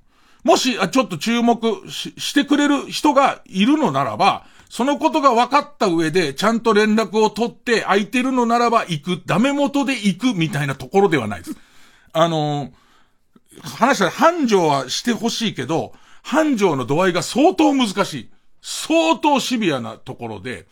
もし、あちょっと注目ししてくれる人がいるのならば、そのことが分かった上で、ちゃんと連絡を取って空いてるのならば行く、ダメ元で行くみたいなところではないです。あのー、話したら繁盛はしてほしいけど、繁盛の度合いが相当難しい。相当シビアなところで、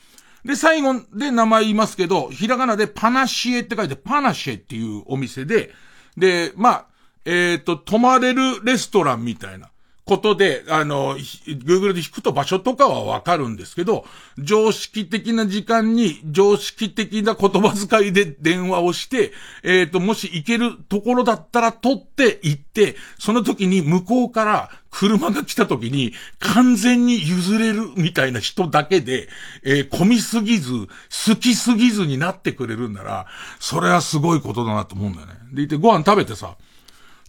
で、最後で名前言いますけど、ひらがなでパナシエって書いてパナシエっていうお店で、で、まあ、えっ、ー、と、泊まれるレストランみたいな。ことで、あの、Google で引くと場所とかはわかるんですけど、常識的な時間に常識的な言葉遣いで電話をして、えっ、ー、と、もし行けるところだったら取って行って、その時に向こうから車が来た時に完全に譲れるみたいな人だけで、えー、混みすぎず、好きすぎずになってくれるんなら、それはすごいことだなと思うんだよね。でいてご飯食べてさ、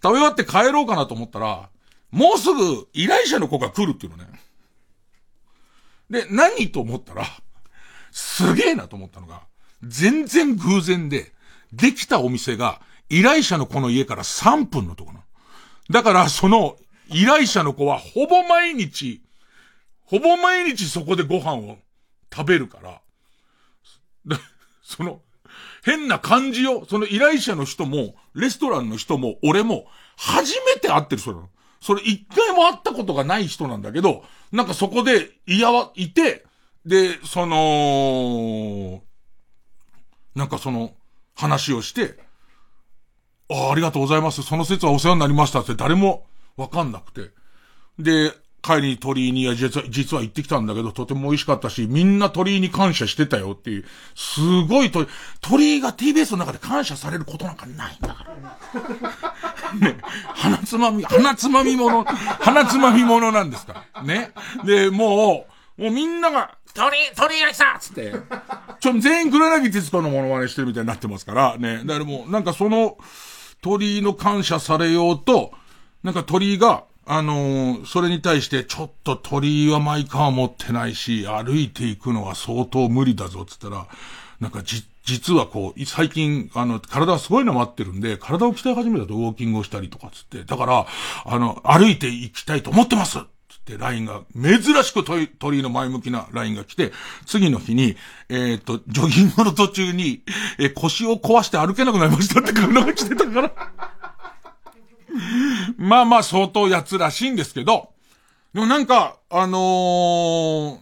食べ終わって帰ろうかなと思ったら、もうすぐ依頼者の子が来るっていうのね。で、何と思ったら、すげえなと思ったのが、全然偶然で、できたお店が依頼者の子の家から3分のとこな。だからその依頼者の子はほぼ毎日、ほぼ毎日そこでご飯を食べるから、で、その、変な感じよ。その依頼者の人も、レストランの人も、俺も、初めて会ってる人なの。それ一回も会ったことがない人なんだけど、なんかそこで、いやわ、いて、で、その、なんかその、話をして、ああ、ありがとうございます。その説はお世話になりましたって誰もわかんなくて。で、帰りに鳥居に実は、実は行ってきたんだけど、とても美味しかったし、みんな鳥居に感謝してたよっていう、すごい鳥、鳥居が TBS の中で感謝されることなんかないんだから。ね、鼻つまみ、鼻つまみもの、鼻つまみものなんですか？ら。ね。で、もう、もうみんなが、鳥居、鳥居が来たつって、ちょ、全員黒柳徹子のモノマネしてるみたいになってますから、ね。だからもう、なんかその、鳥居の感謝されようと、なんか鳥居が、あのー、それに対して、ちょっと鳥居はマイカー持ってないし、歩いていくのは相当無理だぞ、つったら、なんかじ、実はこう、最近、あの、体はすごいの待ってるんで、体を鍛え始めたとウォーキングをしたりとかつって、だから、あの、歩いていきたいと思ってますつって、ラインが、珍しく鳥居の前向きなラインが来て、次の日に、えっ、ー、と、ジョギングの途中に、えー、腰を壊して歩けなくなりましたって 書が来てたから。まあまあ相当やつらしいんですけど、でもなんか、あのー、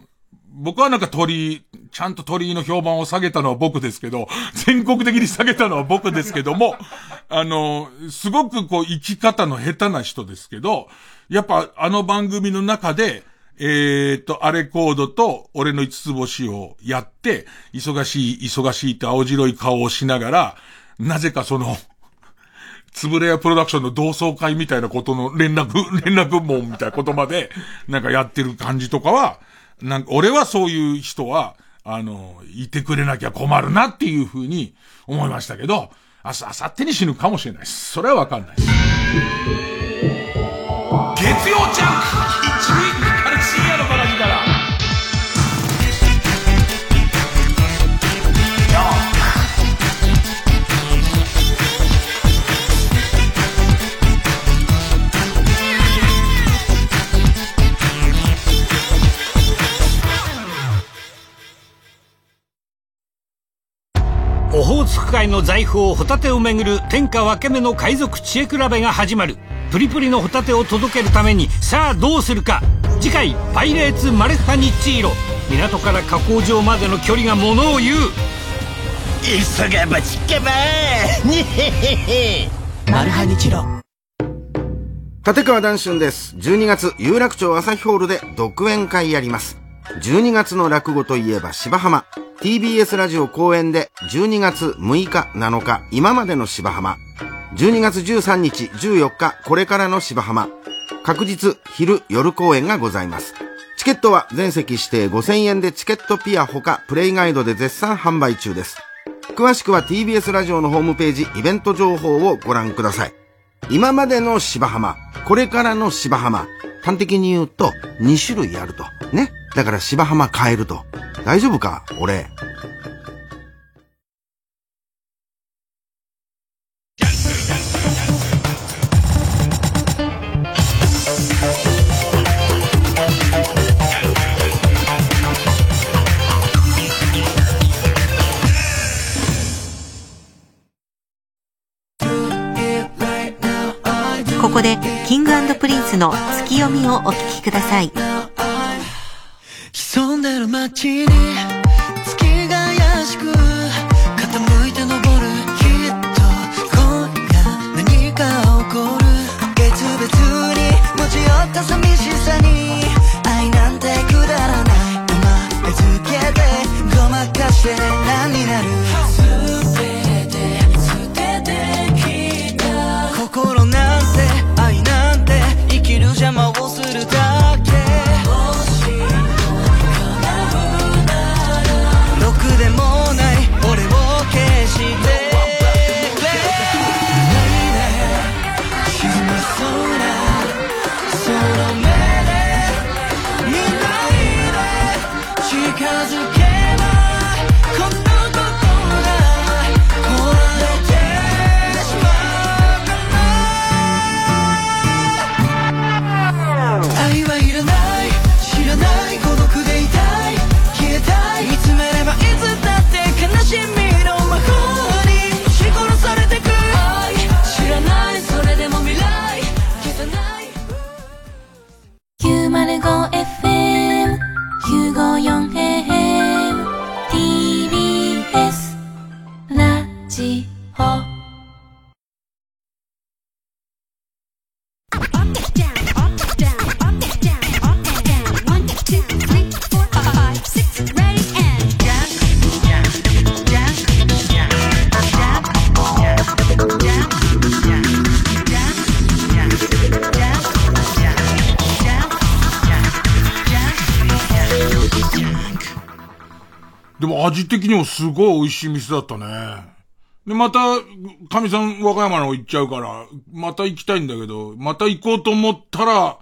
僕はなんか鳥居、ちゃんと鳥居の評判を下げたのは僕ですけど、全国的に下げたのは僕ですけども、あの、すごくこう生き方の下手な人ですけど、やっぱあの番組の中で、えー、っと、アレコードと俺の五つ星をやって、忙しい、忙しいって青白い顔をしながら、なぜかその、つぶれやプロダクションの同窓会みたいなことの連絡、連絡網みたいなことまで、なんかやってる感じとかは、なんか、俺はそういう人は、あの、いてくれなきゃ困るなっていうふうに思いましたけど、明日、明後日に死ぬかもしれないです。それはわかんないです。月曜ジャンクホーツク海の財宝ホタテをめぐる天下分け目の海賊知恵比べが始まる。プリプリのホタテを届けるためにさあどうするか。次回「パイレーツマルハニチーロ」港から加工場までの距離がものを言う。急がばちっかばにへへへマルハニチロ。立川談春です。12月有楽町朝日ホールで独演会やります。12月の落語といえば芝浜。TBS ラジオ公演で12月6日7日今までの芝浜。12月13日14日これからの芝浜。確実昼夜公演がございます。チケットは全席指定5000円でチケットピアほかプレイガイドで絶賛販売中です。詳しくは TBS ラジオのホームページイベント情報をご覧ください。今までの芝浜、これからの芝浜。端的に言うと2種類あると。ね。だから芝浜変えると。大丈夫か俺。で King & Prince のツキヨミをお聞きください。潜んでる街に月が怪しく傾いて登るきっと今夜何か起こる。月別に持ち寄った寂しさに。愛なんてくだらない。甘えつけてごまかして何になる。fm954 mtbs ラジオ味的にもすごい美味しい店だったね。で、また、神さん和歌山の方行っちゃうから、また行きたいんだけど、また行こうと思ったら、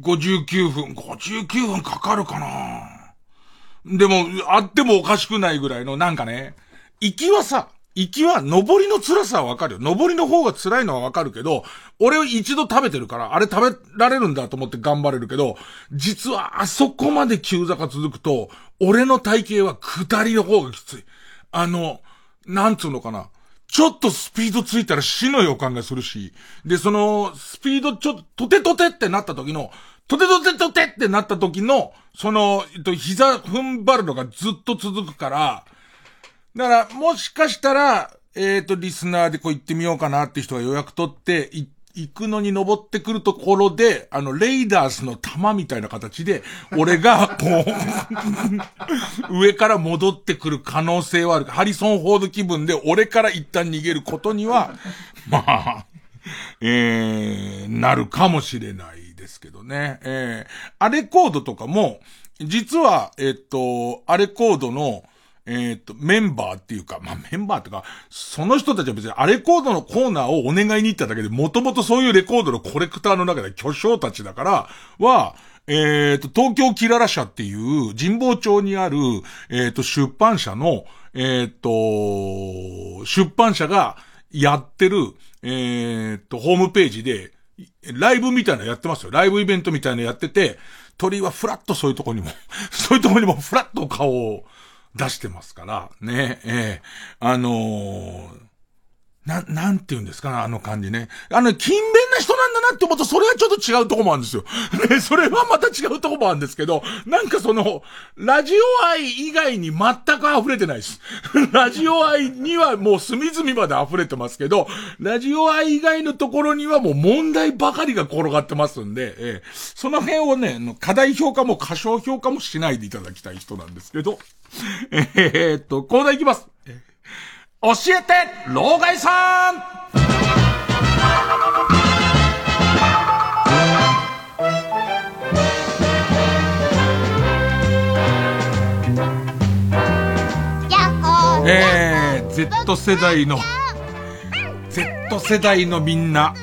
59分、59分かかるかなでも、あってもおかしくないぐらいの、なんかね、行きはさ、行きは、登りの辛さはわかるよ。登りの方が辛いのはわかるけど、俺は一度食べてるから、あれ食べられるんだと思って頑張れるけど、実はあそこまで急坂続くと、俺の体型は下りの方がきつい。あの、なんつうのかな。ちょっとスピードついたら死の予感がするし、で、その、スピードちょっと、とてとてってなった時の、とてとてとてってなった時の、その、えっと、膝踏ん張るのがずっと続くから、だから、もしかしたら、えっ、ー、と、リスナーでこう行ってみようかなって人が予約取って、行くのに登ってくるところで、あの、レイダースの弾みたいな形で、俺が、こう、上から戻ってくる可能性はある。ハリソン・フォード気分で、俺から一旦逃げることには、まあ、えー、なるかもしれないですけどね。えー、アレコードとかも、実は、えっと、アレコードの、えっ、と、メンバーっていうか、まあ、メンバーっていうか、その人たちは別にアレコードのコーナーをお願いに行っただけで、もともとそういうレコードのコレクターの中で巨匠たちだから、は、えっ、と、東京キララ社っていう神保町にある、えっ、と、出版社の、えっ、と、出版社がやってる、えっ、と、ホームページで、ライブみたいなのやってますよ。ライブイベントみたいなのやってて、鳥はフラッとそういうとこにも、そういうとこにもフラッと顔を出してますから、ね、ええ。あのー、な、なんて言うんですかあの感じね。あの、勤勉な人なんだなって思うと、それはちょっと違うとこもあるんですよ。ね、それはまた違うとこもあるんですけど、なんかその、ラジオ愛以外に全く溢れてないです。ラジオ愛にはもう隅々まで溢れてますけど、ラジオ愛以外のところにはもう問題ばかりが転がってますんで、えその辺をね、課題評価も過小評価もしないでいただきたい人なんですけど、えー、っと、コーナーいきます。教えて、老害さん。えー、Z 世代の、Z 世代のみんな、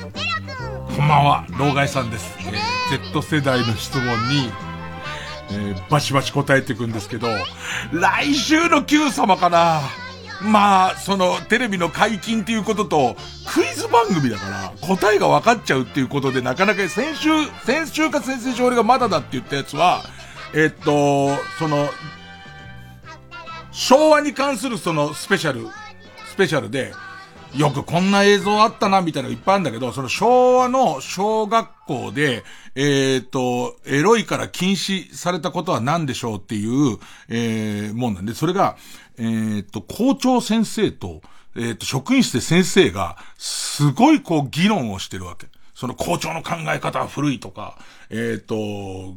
こんばんは、老害さんです。えー、Z 世代の質問に、えー、バシバシ答えていくんですけど、来週の Q 様かなまあ、その、テレビの解禁っていうことと、クイズ番組だから、答えが分かっちゃうっていうことで、なかなか先週、先週か先々週俺がまだだって言ったやつは、えっと、その、昭和に関するそのスペシャル、スペシャルで、よくこんな映像あったな、みたいなのいっぱいあるんだけど、その昭和の小学校で、えっ、ー、と、エロいから禁止されたことは何でしょうっていう、えー、もんなんで、それが、えっ、と、校長先生と、えっ、と、職員室で先生が、すごいこう議論をしてるわけ。その校長の考え方は古いとか、えっ、ー、と、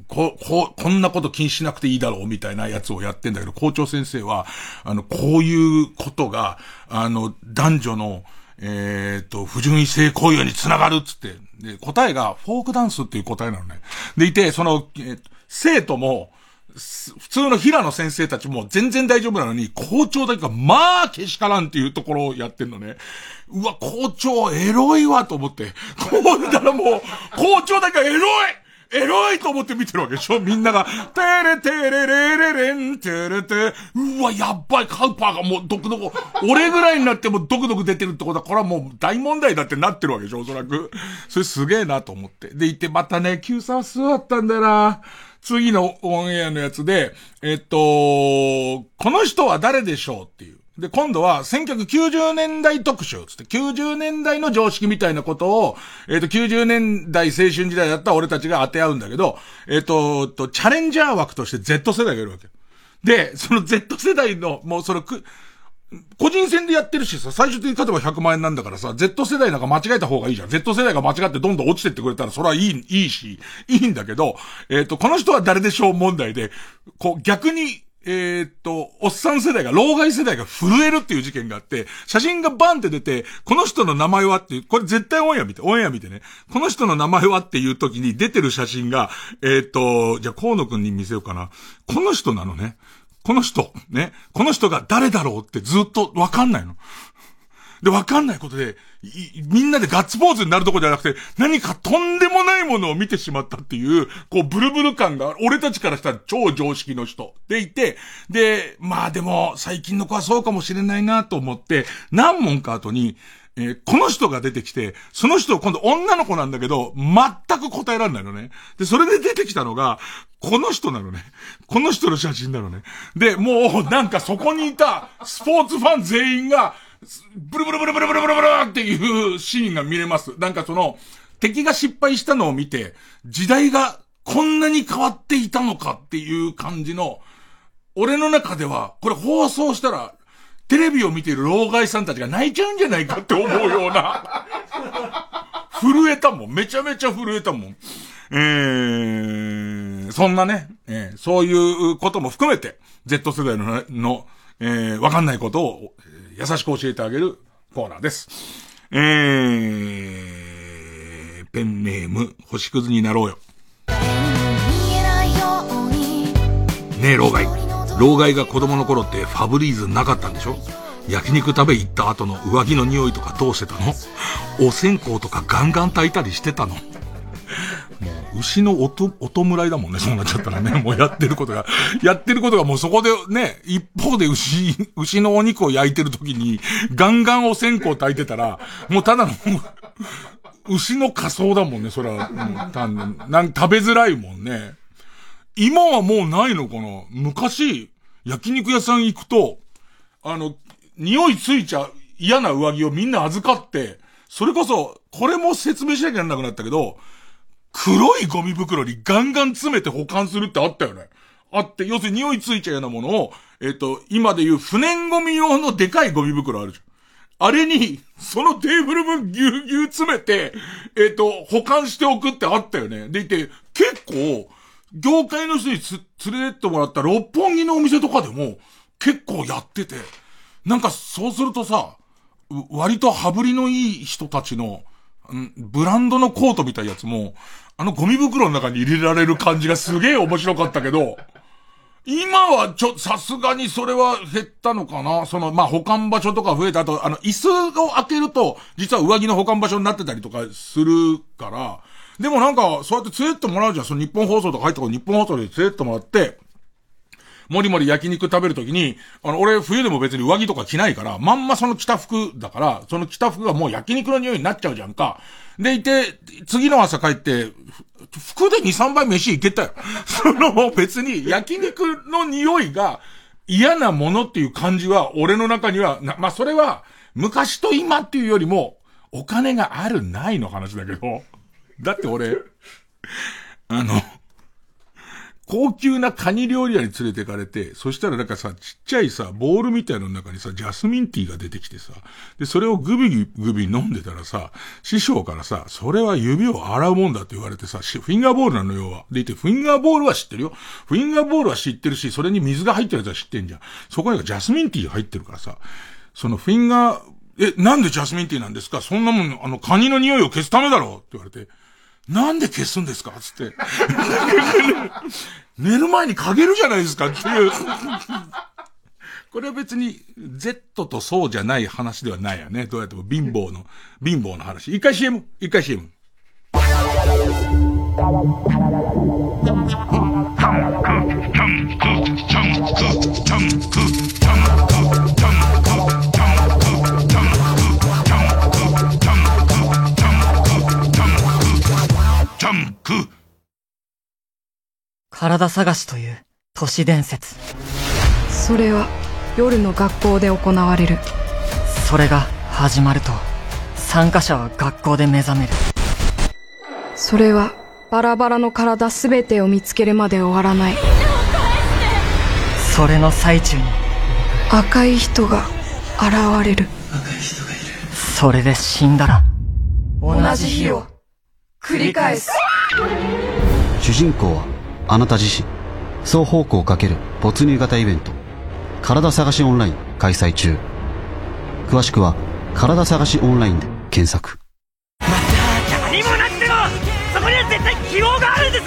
こ、こ、こんなこと気にしなくていいだろうみたいなやつをやってんだけど、校長先生は、あの、こういうことが、あの、男女の、えっ、ー、と、不純異性行為につながるっつって、で、答えがフォークダンスっていう答えなのね。でいて、その、えー、生徒も、普通の平野先生たちも全然大丈夫なのに、校長だけが、まあ、けしからんっていうところをやってんのね。うわ、校長、エロいわ、と思って。こうだらもう、校長だけがエロいエロいと思って見てるわけでしょみんなが、テレテレレレレン、テレテ、うわ、やっばい、カウパーがもう、ドクドク、俺ぐらいになってもドクドク出てるってことは、これはもう大問題だってなってるわけでしょおそらく。それすげえなと思って。で、いて、またね、Q さん座ったんだよな。次のオンエアのやつで、えっと、この人は誰でしょうっていう。で、今度は1990年代特集つって、90年代の常識みたいなことを、えっ、と、90年代青春時代だった俺たちが当て合うんだけど、えっ、と、と、チャレンジャー枠として Z 世代がいるわけ。で、その Z 世代の、もうそのく、個人戦でやってるしさ、最終的に勝てば100万円なんだからさ、Z 世代なんか間違えた方がいいじゃん。Z 世代が間違ってどんどん落ちてってくれたら、それはいい、いいし、いいんだけど、えっ、ー、と、この人は誰でしょう問題で、こう、逆に、え、っと、おっさん世代が、老害世代が震えるっていう事件があって、写真がバンって出て、この人の名前はっていう、これ絶対オンエア見て、オンエア見てね。この人の名前はっていう時に出てる写真が、えー、っと、じゃあ河野くんに見せようかな。この人なのね。この人、ね、この人が誰だろうってずっとわかんないの。で、わかんないことで、みんなでガッツポーズになるとこじゃなくて、何かとんでもないものを見てしまったっていう、こう、ブルブル感が、俺たちからしたら超常識の人でいて、で、まあでも、最近の子はそうかもしれないなと思って、何問か後に、えー、この人が出てきて、その人今度女の子なんだけど、全く答えられないのね。で、それで出てきたのが、この人なのね。この人の写真なのね。で、もう、なんかそこにいた、スポーツファン全員が、ブルブルブルブルブルブルブルっていうシーンが見れます。なんかその、敵が失敗したのを見て、時代がこんなに変わっていたのかっていう感じの、俺の中では、これ放送したら、テレビを見ている老害さんたちが泣いちゃうんじゃないかって思うような。震えたもん。めちゃめちゃ震えたもん。えー、そんなね、えー、そういうことも含めて、Z 世代の、のえー、わかんないことを、優しく教えてあげるコーナーです。えー、ペンネーム、星屑になろうよ。ねえ、老害。老害が子供の頃ってファブリーズなかったんでしょ？焼肉食べ行った後の上着の匂いとかどうしてたの？お線香とかガンガン炊いたりしてたの？もう、牛のおと、お弔いだもんね、そうなっちゃったらね。もうやってることが、やってることがもうそこでね、一方で牛、牛のお肉を焼いてる時に、ガンガンお線香炊いてたら、もうただの、牛の仮装だもんね、それは。うん、単なん食べづらいもんね。今はもうないの？かな昔、焼肉屋さん行くと、あの、匂いついちゃ嫌な上着をみんな預かって、それこそ、これも説明しなきゃならなくなったけど、黒いゴミ袋にガンガン詰めて保管するってあったよね。あって、要するに匂いついちゃうようなものを、えっ、と、今で言う不燃ゴミ用のでかいゴミ袋あるじゃん。あれに、そのテーブル分ぎゅうぎゅう詰めて、えっ、と、保管しておくってあったよね。でいて、結構、業界の人につ、連れてってもらった六本木のお店とかでも、結構やってて、なんかそうするとさ、割と羽振りのいい人たちの、ブランドのコートみたいなやつも、あのゴミ袋の中に入れられる感じがすげえ面白かったけど、今はちょ、さすがにそれは減ったのかな？その、まあ、保管場所とか増えた後、あの、椅子を開けると、実は上着の保管場所になってたりとかするから、でもなんか、そうやって連れてってもらうじゃん。その日本放送とか入ったと日本放送で連れてってもらって、もりもり焼肉食べるときに、あの、俺冬でも別に上着とか着ないから、まんまその着た服だから、その着た服がもう焼肉の匂いになっちゃうじゃんか。でいて、次の朝帰って、服で2、3杯飯いけたよ。その別に焼肉の匂いが嫌なものっていう感じは俺の中には、まあ、それは昔と今っていうよりもお金があるないの話だけど、だって俺、あの、高級なカニ料理屋に連れてかれて、そしたらなんかさ、ちっちゃいさ、ボールみたいの中にさ、ジャスミンティーが出てきてさ、で、それをグビグビ飲んでたらさ、師匠からさ、それは指を洗うもんだって言われてさ、フィンガーボールなのよは。でいて、フィンガーボールは知ってるよ。フィンガーボールは知ってるし、それに水が入ってるやつは知ってんじゃん。そこにジャスミンティーが入ってるからさ、そのフィンガー、え、なんでジャスミンティーなんですか？そんなもん、あの、カニの匂いを消すためだろって言われて、なんで消すんですか？つって。寝る前にかけるじゃないですかっていう。これは別に Z とそうじゃない話ではないよね。どうやっても貧乏の、貧乏の話。一回 CM、一回 CM。体探しという都市伝説。それは夜の学校で行われる。それが始まると参加者は学校で目覚める。それはバラバラの体全てを見つけるまで終わらない。それの最中に赤い人が現れる赤い人がいる。それで死んだら同じ日を繰り返す主人公はあなた自身。双方向かける没入型イベント。体探しオンライン開催中。詳しくは体探しオンラインで検索。何もなくてもそこには絶対希望があるんで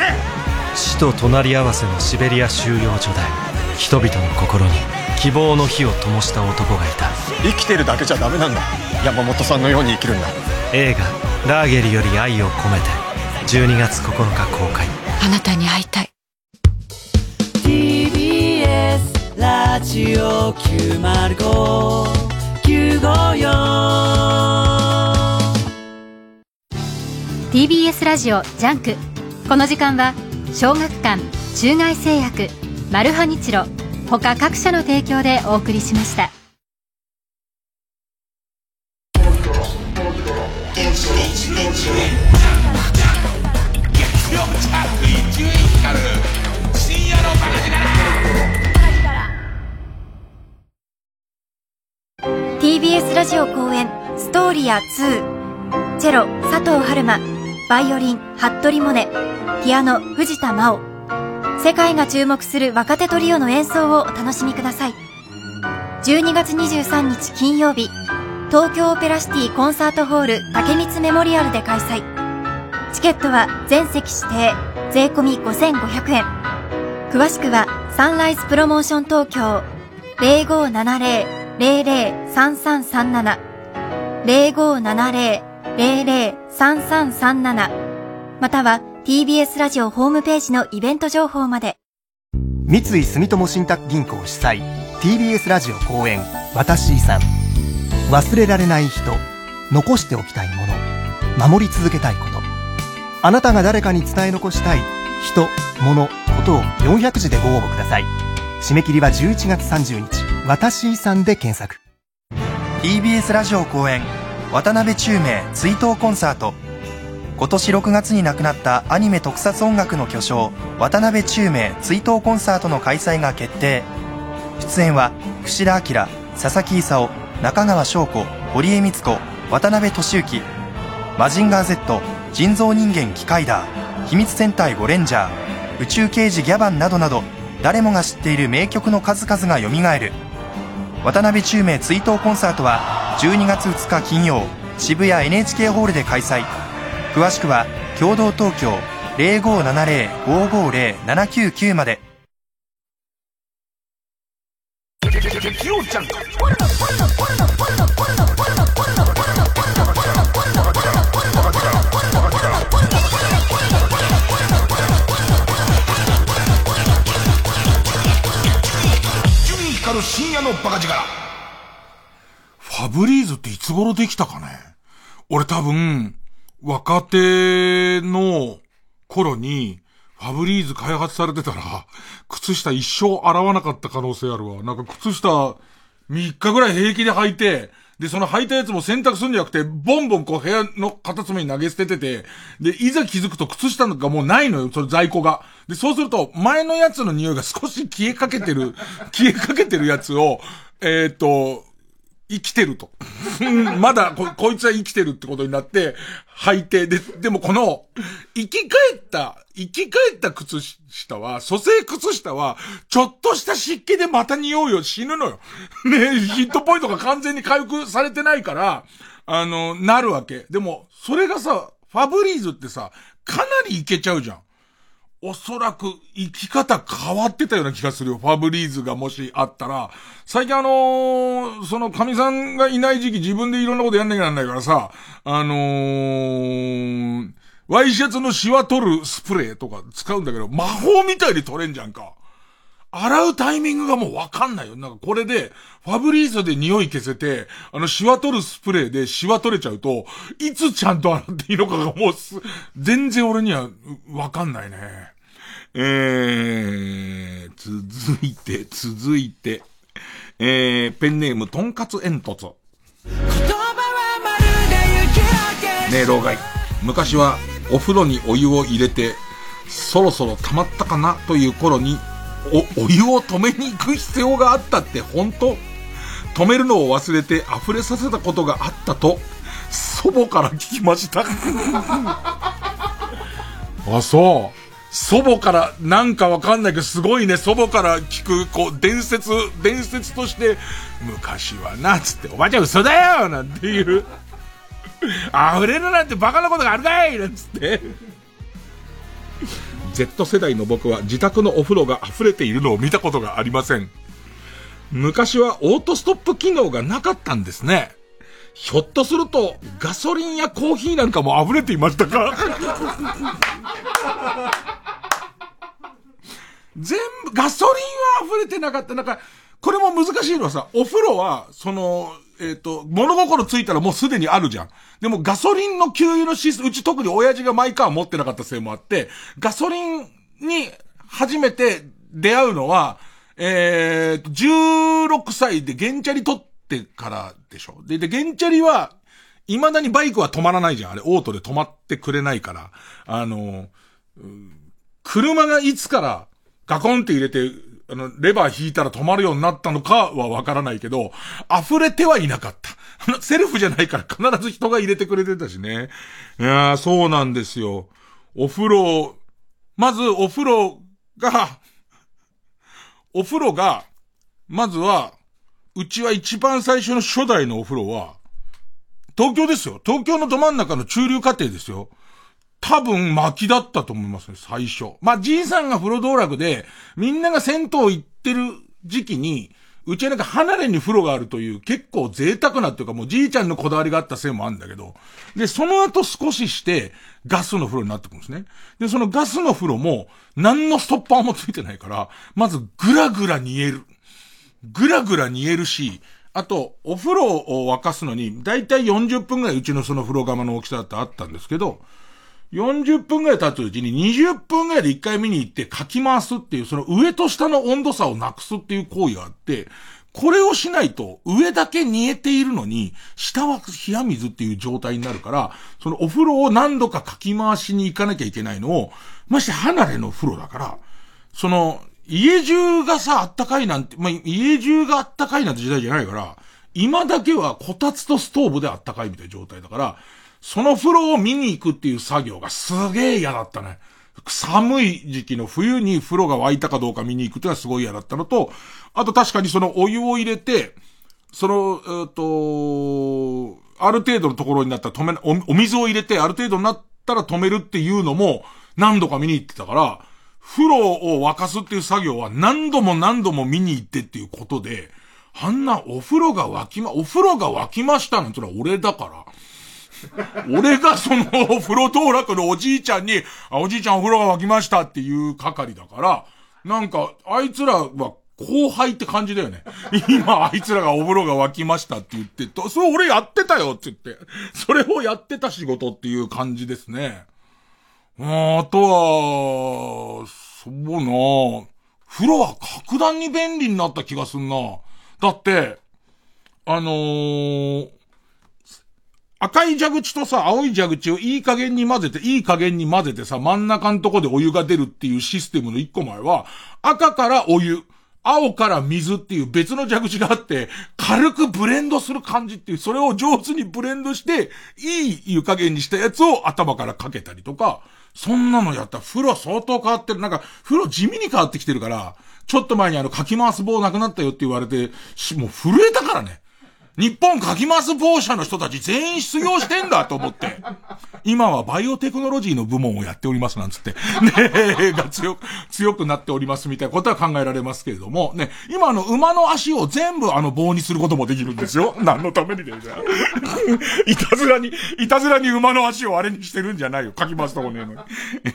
す。死と隣り合わせのシベリア収容所で人々の心に希望の火を灯した男がいた。生きてるだけじゃダメなんだ。山本さんのように生きるんだ。映画「ラーゲリより愛を込めて」12月9日公開。あなたに会いたい。TBS ラジオ905954 TBS ラジオ JUNK。この時間は小学館中外製薬マルハニチロ他各社の提供でお送りしました。月曜チャーク伊集院光深夜のバカ力 TBS ラジオ公演ストーリア2チェロ佐藤春馬。バイオリン服部萌音。ピアノ藤田真央。世界が注目する若手トリオの演奏をお楽しみください。12月23日金曜日東京オペラシティコンサートホール竹光メモリアルで開催。チケットは全席指定税込5500円。詳しくはサンライズプロモーション東京0570-003337 0570-003337または TBS ラジオホームページのイベント情報まで。三井住友信託銀行主催 TBS ラジオ公演「私遺産」忘れられない人。残しておきたいもの。守り続けたいことあなたが誰かに伝え残したい人物ことを400字でご応募ください。締め切りは11月30日「私遺産」で検索。TBS ラジオ公演。渡辺宙明追悼コンサート。今年6月に亡くなったアニメ特撮音楽の巨匠渡辺宙明追悼コンサートの開催が決定。出演は櫛田明佐々木功中川翔子堀江光子渡辺俊之マジンガー Z 人造人間機械ダー秘密戦隊ゴレンジャー宇宙刑事ギャバンなどなど誰もが知っている名曲の数々がよみがえる渡辺宙明追悼コンサートは12月2日金曜渋谷 NHK ホールで開催詳しくは共同東京0570-550-799まで深夜のバカ力ファブリーズっていつ頃できたかね？俺多分、若手の頃に、ファブリーズ開発されてたら、靴下一生洗わなかった可能性あるわ。なんか靴下3日ぐらい平気で履いて、で、その履いたやつも洗濯するんじゃなくて、ボンボンこう部屋の片隅に投げ捨ててて、で、いざ気づくと靴下がもうないのよ、その在庫が。で、そうすると、前のやつの匂いが少し消えかけてる、消えかけてるやつを、えっ、と、生きてると。まだこ、こいつは生きてるってことになって、履いて、で、でもこの、生き返った、生き返った靴下は、蘇生靴下は、ちょっとした湿気でまた匂うよ、死ぬのよ。ねヒットポイントが完全に回復されてないから、あの、なるわけ。でも、それがさ、ファブリーズってさ、かなりいけちゃうじゃん。おそらく生き方変わってたような気がするよ。ファブリーズがもしあったら。最近あのー、その神さんがいない時期自分でいろんなことやんなきゃなんないからさ、あのー、ワイシャツのシワ取るスプレーとか使うんだけど、魔法みたいに取れんじゃんか。洗うタイミングがもうわかんないよ。なんかこれで、ファブリーズで匂い消せて、あのシワ取るスプレーでシワ取れちゃうと、いつちゃんと洗っていいのかがもうす、全然俺にはわかんないね。えー、続いて、続いて、えー、ペンネームとんかつ煙突。ねえ、老害。昔はお風呂にお湯を入れて、そろそろ溜まったかなという頃に、お、お湯を止めに行く必要があったって本当？止めるのを忘れて溢れさせたことがあったと、祖母から聞きました。あ、そう。祖母からなんかわかんないけど、すごいね、祖母から聞く、こう、伝説、伝説として、昔はな、つって、おばあちゃん嘘だよなんていう。溢れるなんてバカなことがあるかいなんつって。Z 世代の僕は自宅のお風呂が溢れているのを見たことがありません。昔はオートストップ機能がなかったんですね。ひょっとすると、ガソリンやコーヒーなんかも溢れていましたか？全部、ガソリンは溢れてなかった。なんか、これも難しいのはさ、お風呂は、その、えっ、ー、と、物心ついたらもうすでにあるじゃん。でもガソリンの給油のシス、うち特に親父がマイカー持ってなかったせいもあって、ガソリンに初めて出会うのは、えー、と、16歳でゲンチャリ取ってからでしょ。で、で、ゲンチャリは、未だにバイクは止まらないじゃん。あれ、オートで止まってくれないから。あの、車がいつからガコンって入れて、あの、レバー引いたら止まるようになったのかはわからないけど、溢れてはいなかった。セルフじゃないから必ず人が入れてくれてたしね。いやー、そうなんですよ。お風呂、まずお風呂が、お風呂が、まずは、うちは一番最初の初代のお風呂は、東京ですよ。東京のど真ん中の中流家庭ですよ。多分薪だったと思いますね、最初。まあ、じいさんが風呂道楽で、みんなが銭湯行ってる時期に、うちはなんか離れに風呂があるという結構贅沢なっていうかもうじいちゃんのこだわりがあったせいもあるんだけど、で、その後少ししてガスの風呂になってくるんですね。で、そのガスの風呂も何のストッパーもついてないから、まずぐらぐら煮える。ぐらぐら煮えるし、あと、お風呂を沸かすのに、だいたい40分ぐらいうちのその風呂釜の大きさだってあったんですけど、40分ぐらい経つうちに20分ぐらいで1回見に行ってかき回すっていう、その上と下の温度差をなくすっていう行為があって、これをしないと、上だけ煮えているのに、下は冷や水っていう状態になるから、そのお風呂を何度かかき回しに行かなきゃいけないのを、まして離れの風呂だから、その、家中がさ、あったかいなんて、まあ、家中があったかいなんて時代じゃないから、今だけはこたつとストーブであったかいみたいな状態だから、その風呂を見に行くっていう作業がすげえ嫌だったね。寒い時期の冬に風呂が沸いたかどうか見に行くっていうのはすごい嫌だったのと、あと確かにそのお湯を入れて、その、えっ、と、ある程度のところになったら止めな、お水を入れてある程度になったら止めるっていうのも何度か見に行ってたから、風呂を沸かすっていう作業は何度も何度も見に行ってっていうことで、あんなお風呂が沸きま、お風呂が沸きましたなんてのは俺だから、俺がその風呂当落のおじいちゃんに、あ、おじいちゃんお風呂が沸きましたっていう係だから、なんか、あいつらは後輩って感じだよね。今、あいつらがお風呂が沸きましたって言ってと、それ俺やってたよって言って、それをやってた仕事っていう感じですね。あとは、そうな風呂は格段に便利になった気がすんな。だって、あのー、赤い蛇口とさ、青い蛇口をいい加減に混ぜて、いい加減に混ぜてさ、真ん中のとこでお湯が出るっていうシステムの一個前は、赤からお湯、青から水っていう別の蛇口があって、軽くブレンドする感じっていう、それを上手にブレンドして、いい湯加減にしたやつを頭からかけたりとか、そんなのやったら風呂相当変わってる。なんか、風呂地味に変わってきてるから、ちょっと前にあの、かき回す棒なくなったよって言われて、もう震えたからね。日本かきます棒社の人たち全員失業してんだと思って。今はバイオテクノロジーの部門をやっておりますなんつって。ねが強く、強くなっておりますみたいなことは考えられますけれども、ね、今の馬の足を全部あの棒にすることもできるんですよ。何のためにでじゃ いたずらに、いたずらに馬の足をあれにしてるんじゃないよ。かきますとこねえのに。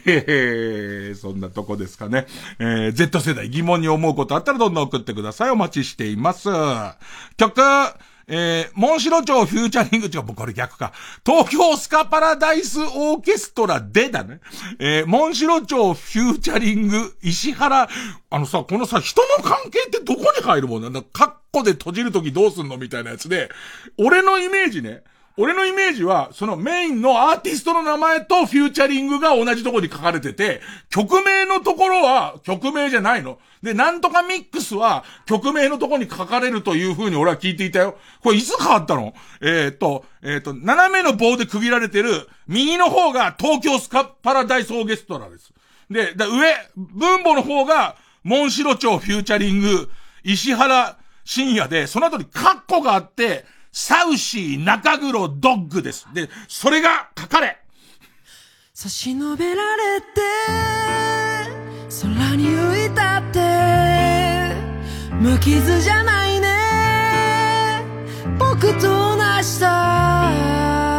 えー、そんなとこですかね。えー、Z 世代疑問に思うことあったらどんどん送ってください。お待ちしています。曲、えー、モンシロチョウフューチャリング、違う、これ逆か。東京スカパラダイスオーケストラでだね。えー、モンシロチョウフューチャリング、石原、あのさ、このさ、人の関係ってどこに入るもんなんだ？カッコで閉じるときどうすんの？みたいなやつで、俺のイメージね、俺のイメージは、そのメインのアーティストの名前とフューチャリングが同じとこに書かれてて、曲名のところは曲名じゃないの。で、なんとかミックスは曲名のとこに書かれるという風に俺は聞いていたよ。これいつ変わったの？えっ、と、えっ、と、斜めの棒で区切られてる、右の方が東京スカパラダイスオーケストラです。で、で上、分母の方が、モンシロチョウフューチャリング、石原深夜で、その後にカッコがあって、サウシー中黒ドッグです。で、それが書かれ。差し伸べられて空に浮いたって無傷じゃないね僕と同じだ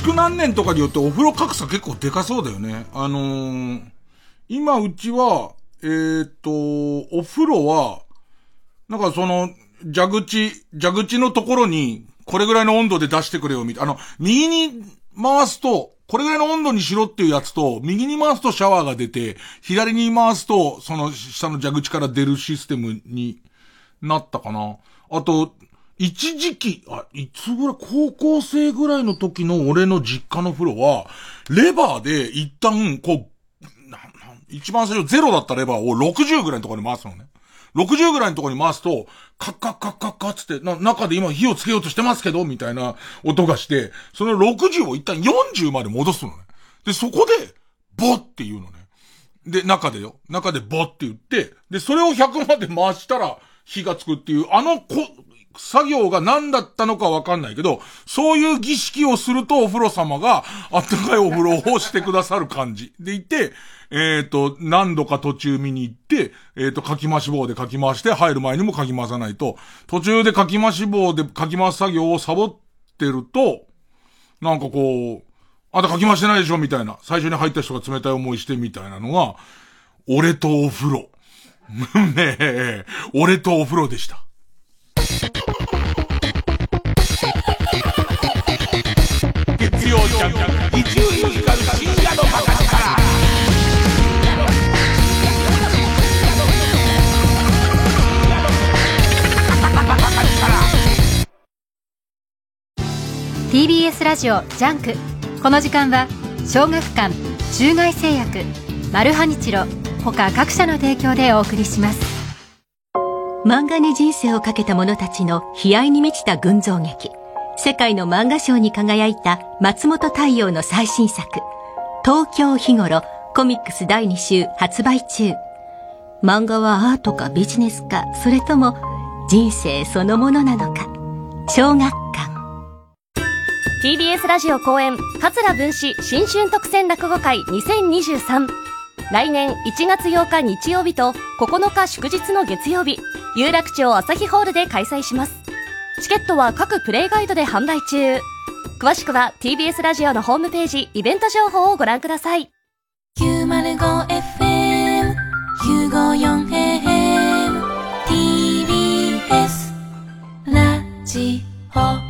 築何年とかによってお風呂格差結構でかそうだよね。あのー、今うちは、えーっと、お風呂は、なんかその、蛇口、蛇口のところに、これぐらいの温度で出してくれよ、みたいな。あの、右に回すと、これぐらいの温度にしろっていうやつと、右に回すとシャワーが出て、左に回すと、その下の蛇口から出るシステムになったかな。あと、一時期、あ、いつぐらい、高校生ぐらいの時の俺の実家の風呂は、レバーで一旦、こう、なな一番最初ゼロだったレバーを60ぐらいのところに回すのね。60ぐらいのところに回すと、カッカッカッカッカッつって、な、中で今火をつけようとしてますけど、みたいな音がして、その60を一旦40まで戻すのね。で、そこで、ボって言うのね。で、中でよ。中でボって言って、で、それを100まで回したら火がつくっていう、あのこ、作業が何だったのかわかんないけど、そういう儀式をするとお風呂様があったかいお風呂をしてくださる感じ。でいて、えっ、と、何度か途中見に行って、えっ、と、かき回し棒でかき回して入る前にもかき回さないと、途中でかき回し棒でかき回す作業をサボってると、なんかこう、あんたかき回してないでしょみたいな。最初に入った人が冷たい思いしてみたいなのが、俺とお風呂。ねえ、俺とお風呂でした。曜ジャンク伊集院光深夜のバカ力 TBS ラジオジャンク。この時間は小学館中外製薬マルハニチロ他各社の提供でお送りします。漫画に人生をかけた者たちの悲哀に満ちた群像劇。世界の漫画賞に輝いた松本太陽の最新作東京日頃コミックス第2週発売中。漫画はアートかビジネスかそれとも人生そのものなのか。小学館。TBS ラジオ公演桂文史新春特選落語会2023来年1月8日日曜日と9日祝日の月曜日有楽町朝日ホールで開催します。チケットは各プレイガイドで販売中。詳しくは TBS ラジオのホームページイベント情報をご覧ください。905FM954AM TBS ラジオ。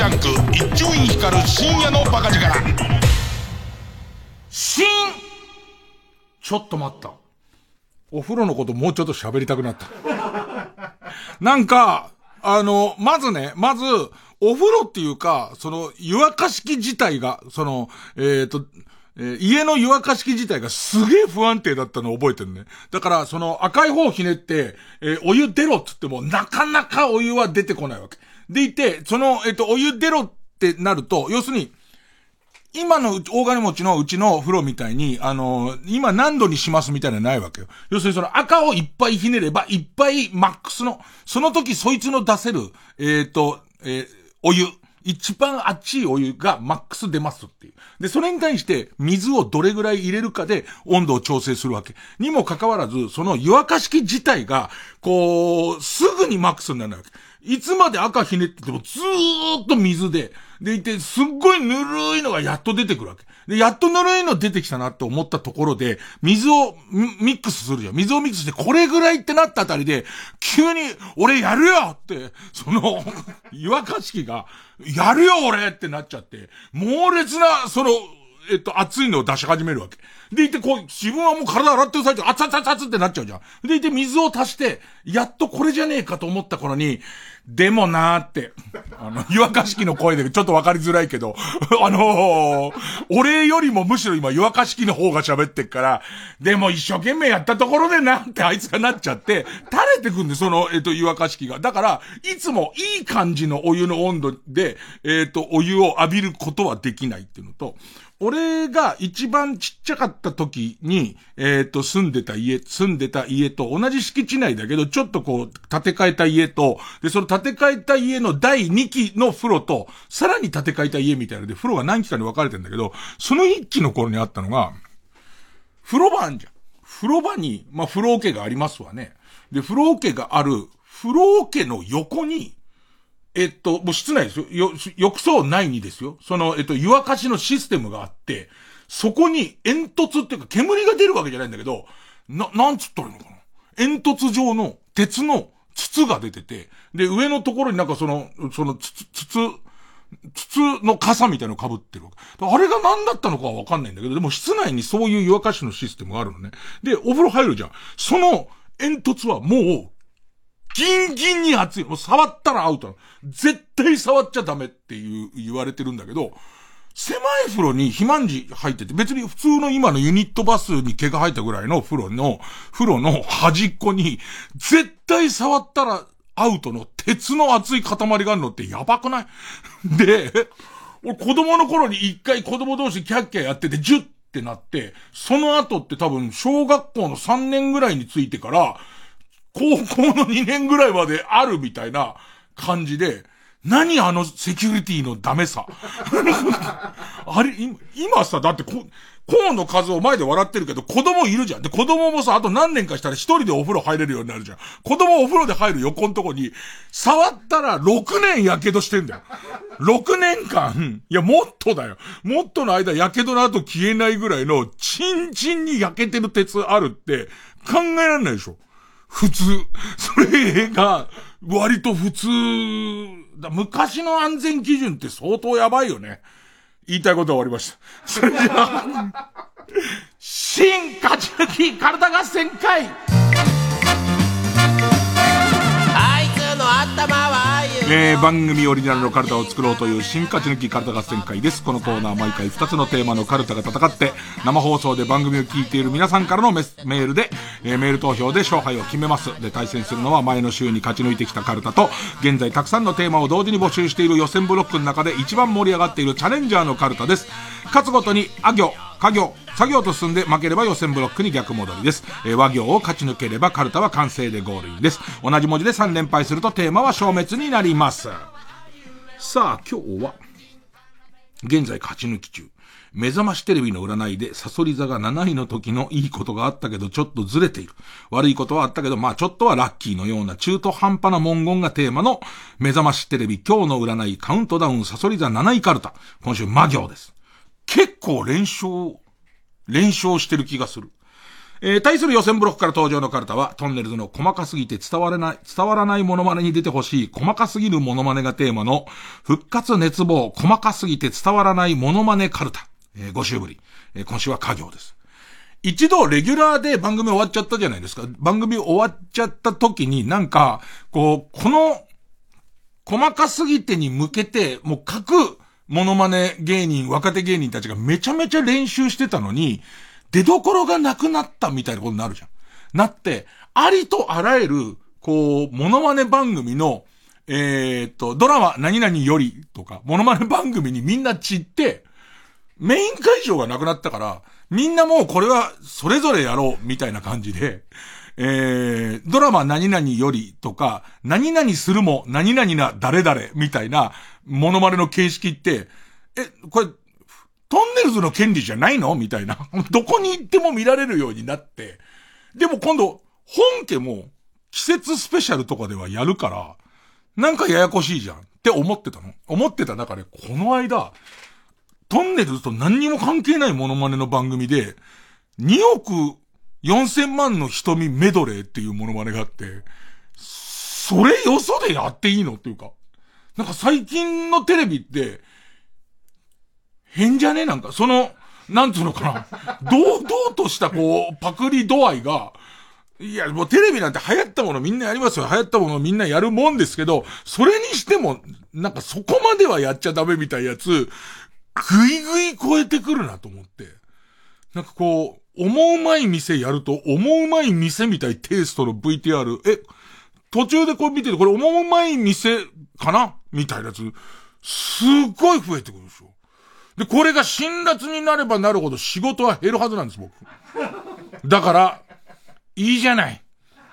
ジャンク一丁院光る深夜のバカ力新ちょっと待った。お風呂のこともうちょっと喋りたくなった。なんか、あの、まずね、まず、お風呂っていうか、その、湯沸かし器自体が、その、えっ、ー、と、えー、家の湯沸かし器自体がすげえ不安定だったのを覚えてるね。だから、その赤い方をひねって、えー、お湯出ろっつっても、なかなかお湯は出てこないわけ。でいて、その、えっ、と、お湯出ろってなると、要するに、今の大金持ちのうちの風呂みたいに、あのー、今何度にしますみたいなのないわけよ。要するにその赤をいっぱいひねれば、いっぱいマックスの、その時そいつの出せる、えっ、ー、と、えー、お湯。一番熱いお湯がマックス出ますっていう。で、それに対して水をどれぐらい入れるかで温度を調整するわけ。にもかかわらず、その湯沸かし器自体が、こう、すぐにマックスになるわけ。いつまで赤ひねっててもずーっと水で、でいて、すっごいぬるいのがやっと出てくるわけ。で、やっとぬるいの出てきたなって思ったところで、水をミックスするじゃん。水をミックスして、これぐらいってなったあたりで、急に、俺やるよって、その、湯沸かし器が、やるよ俺ってなっちゃって、猛烈な、その、えっと、熱いのを出し始めるわけ。でいて、こう、自分はもう体洗ってる最中、熱々熱々ってなっちゃうじゃん。でいて、水を足して、やっとこれじゃねえかと思った頃に、でもなーって、あの、湯沸かし器の声でちょっとわかりづらいけど、あのー、俺よりもむしろ今湯沸かし器の方が喋ってっから、でも一生懸命やったところでなってあいつがなっちゃって、垂れてくんで、その、えっ、と、湯沸かし器が。だから、いつもいい感じのお湯の温度で、えっ、と、お湯を浴びることはできないっていうのと、俺が一番ちっちゃかった時に、えっ、ー、と、住んでた家、住んでた家と同じ敷地内だけど、ちょっとこう、建て替えた家と、で、その建て替えた家の第2期の風呂と、さらに建て替えた家みたいなので、風呂が何期かに分かれてんだけど、その1期の頃にあったのが、風呂場あんじゃん。風呂場に、まあ、風呂桶がありますわね。で、風呂桶がある、風呂桶の横に、えっと、もう室内ですよ。よ、浴槽内にですよ。その、えっと、湯沸かしのシステムがあって、そこに煙突っていうか煙が出るわけじゃないんだけど、な、なんつったらいいのかな？煙突状の鉄の筒が出てて、で、上のところになんかその、その筒、筒、筒の傘みたいなの被ってるわけ。あれが何だったのかはわかんないんだけど、でも室内にそういう湯沸かしのシステムがあるのね。で、お風呂入るじゃん。その煙突はもうギンギンに熱い。もう触ったらアウト絶対触っちゃダメっていう、言われてるんだけど、狭い風呂に肥満児入ってて、別に普通の今のユニットバスに毛が生えたぐらいの風呂の、風呂の端っこに、絶対触ったらアウトの鉄の熱い塊があるのってやばくない？で、俺子供の頃に一回子供同士キャッキャやってて、ジュッってなって、その後って多分小学校の3年ぐらいについてから、高校の2年ぐらいまであるみたいな感じで、何あのセキュリティのダメさ。あれ、今さ、だってこ、コーンの数を前で笑ってるけど、子供いるじゃん。で、子供もさ、あと何年かしたら一人でお風呂入れるようになるじゃん。子供お風呂で入る横のとこに、触ったら6年火傷してんだよ。6年間、いや、もっとだよ。もっとの間、火傷の後消えないぐらいの、チンチンに焼けてる鉄あるって、考えられないでしょ。普通。それが、割と普通。だ昔の安全基準って相当やばいよね。言いたいことは終わりました。それじゃあ、新勝ち抜き体合戦会えー、番組オリジナルのカルタを作ろうという新勝ち抜きカルタ合戦会です。このコーナー毎回2つのテーマのカルタが戦って、生放送で番組を聞いている皆さんからのメールで、えー、メール投票で勝敗を決めます。で、対戦するのは前の週に勝ち抜いてきたカルタと、現在たくさんのテーマを同時に募集している予選ブロックの中で一番盛り上がっているチャレンジャーのカルタです。勝つごとに、あ行、家業、作業と進んで負ければ予選ブロックに逆戻りです。えー、和行を勝ち抜ければカルタは完成でゴールインです。同じ文字で3連敗するとテーマは消滅になります。さあ、今日は、現在勝ち抜き中。目覚ましテレビの占いでサソリ座が7位の時のいいことがあったけどちょっとずれている。悪いことはあったけど、まあちょっとはラッキーのような中途半端な文言がテーマの目覚ましテレビ今日の占いカウントダウンサソリ座7位カルタ。今週魔行です。結構連勝、連勝してる気がする。えー、対する予選ブロックから登場のカルタは、トンネルズの細かすぎて伝わらない、伝わらないモノマネに出てほしい、細かすぎるモノマネがテーマの、復活熱望、細かすぎて伝わらないモノマネカルタ。えー、5週ぶり。えー、今週は家業です。一度レギュラーで番組終わっちゃったじゃないですか。番組終わっちゃった時になんか、こう、この、細かすぎてに向けて、もう各、モノマネ芸人、若手芸人たちがめちゃめちゃ練習してたのに、出所がなくなったみたいなことになるじゃん。なって、ありとあらゆる、こう、モノマネ番組の、えー、っと、ドラマ何々よりとか、モノマネ番組にみんな散って、メイン会場がなくなったから、みんなもうこれはそれぞれやろうみたいな感じで、えー、ドラマ何々よりとか、何々するも何々な誰々みたいなモノマネの形式って、え、これトンネルズの権利じゃないの？みたいな。どこに行っても見られるようになって。でも今度、本家も季節スペシャルとかではやるから、なんかややこしいじゃんって思ってたの。思ってた中で、この間、トンネルズと何にも関係ないモノマネの番組で、2億4000万の瞳メドレーっていうモノマネがあって、それよそでやっていいのっていうか。なんか最近のテレビって、変じゃね？なんか、その、なんつうのかな。堂々としたこう、パクリ度合いが、いや、もうテレビなんて流行ったものみんなやりますよ。流行ったものみんなやるもんですけど、それにしても、なんかそこまではやっちゃダメみたいなやつ、ぐいぐい超えてくるなと思って。なんかこう、思うまい店やると、思うまい店みたいテイストの VTR、え、途中でこれ見てて、これ思うまい店かな？みたいなやつ、すっごい増えてくるでしょ。で、これが辛辣になればなるほど仕事は減るはずなんです、僕。だから、いいじゃない。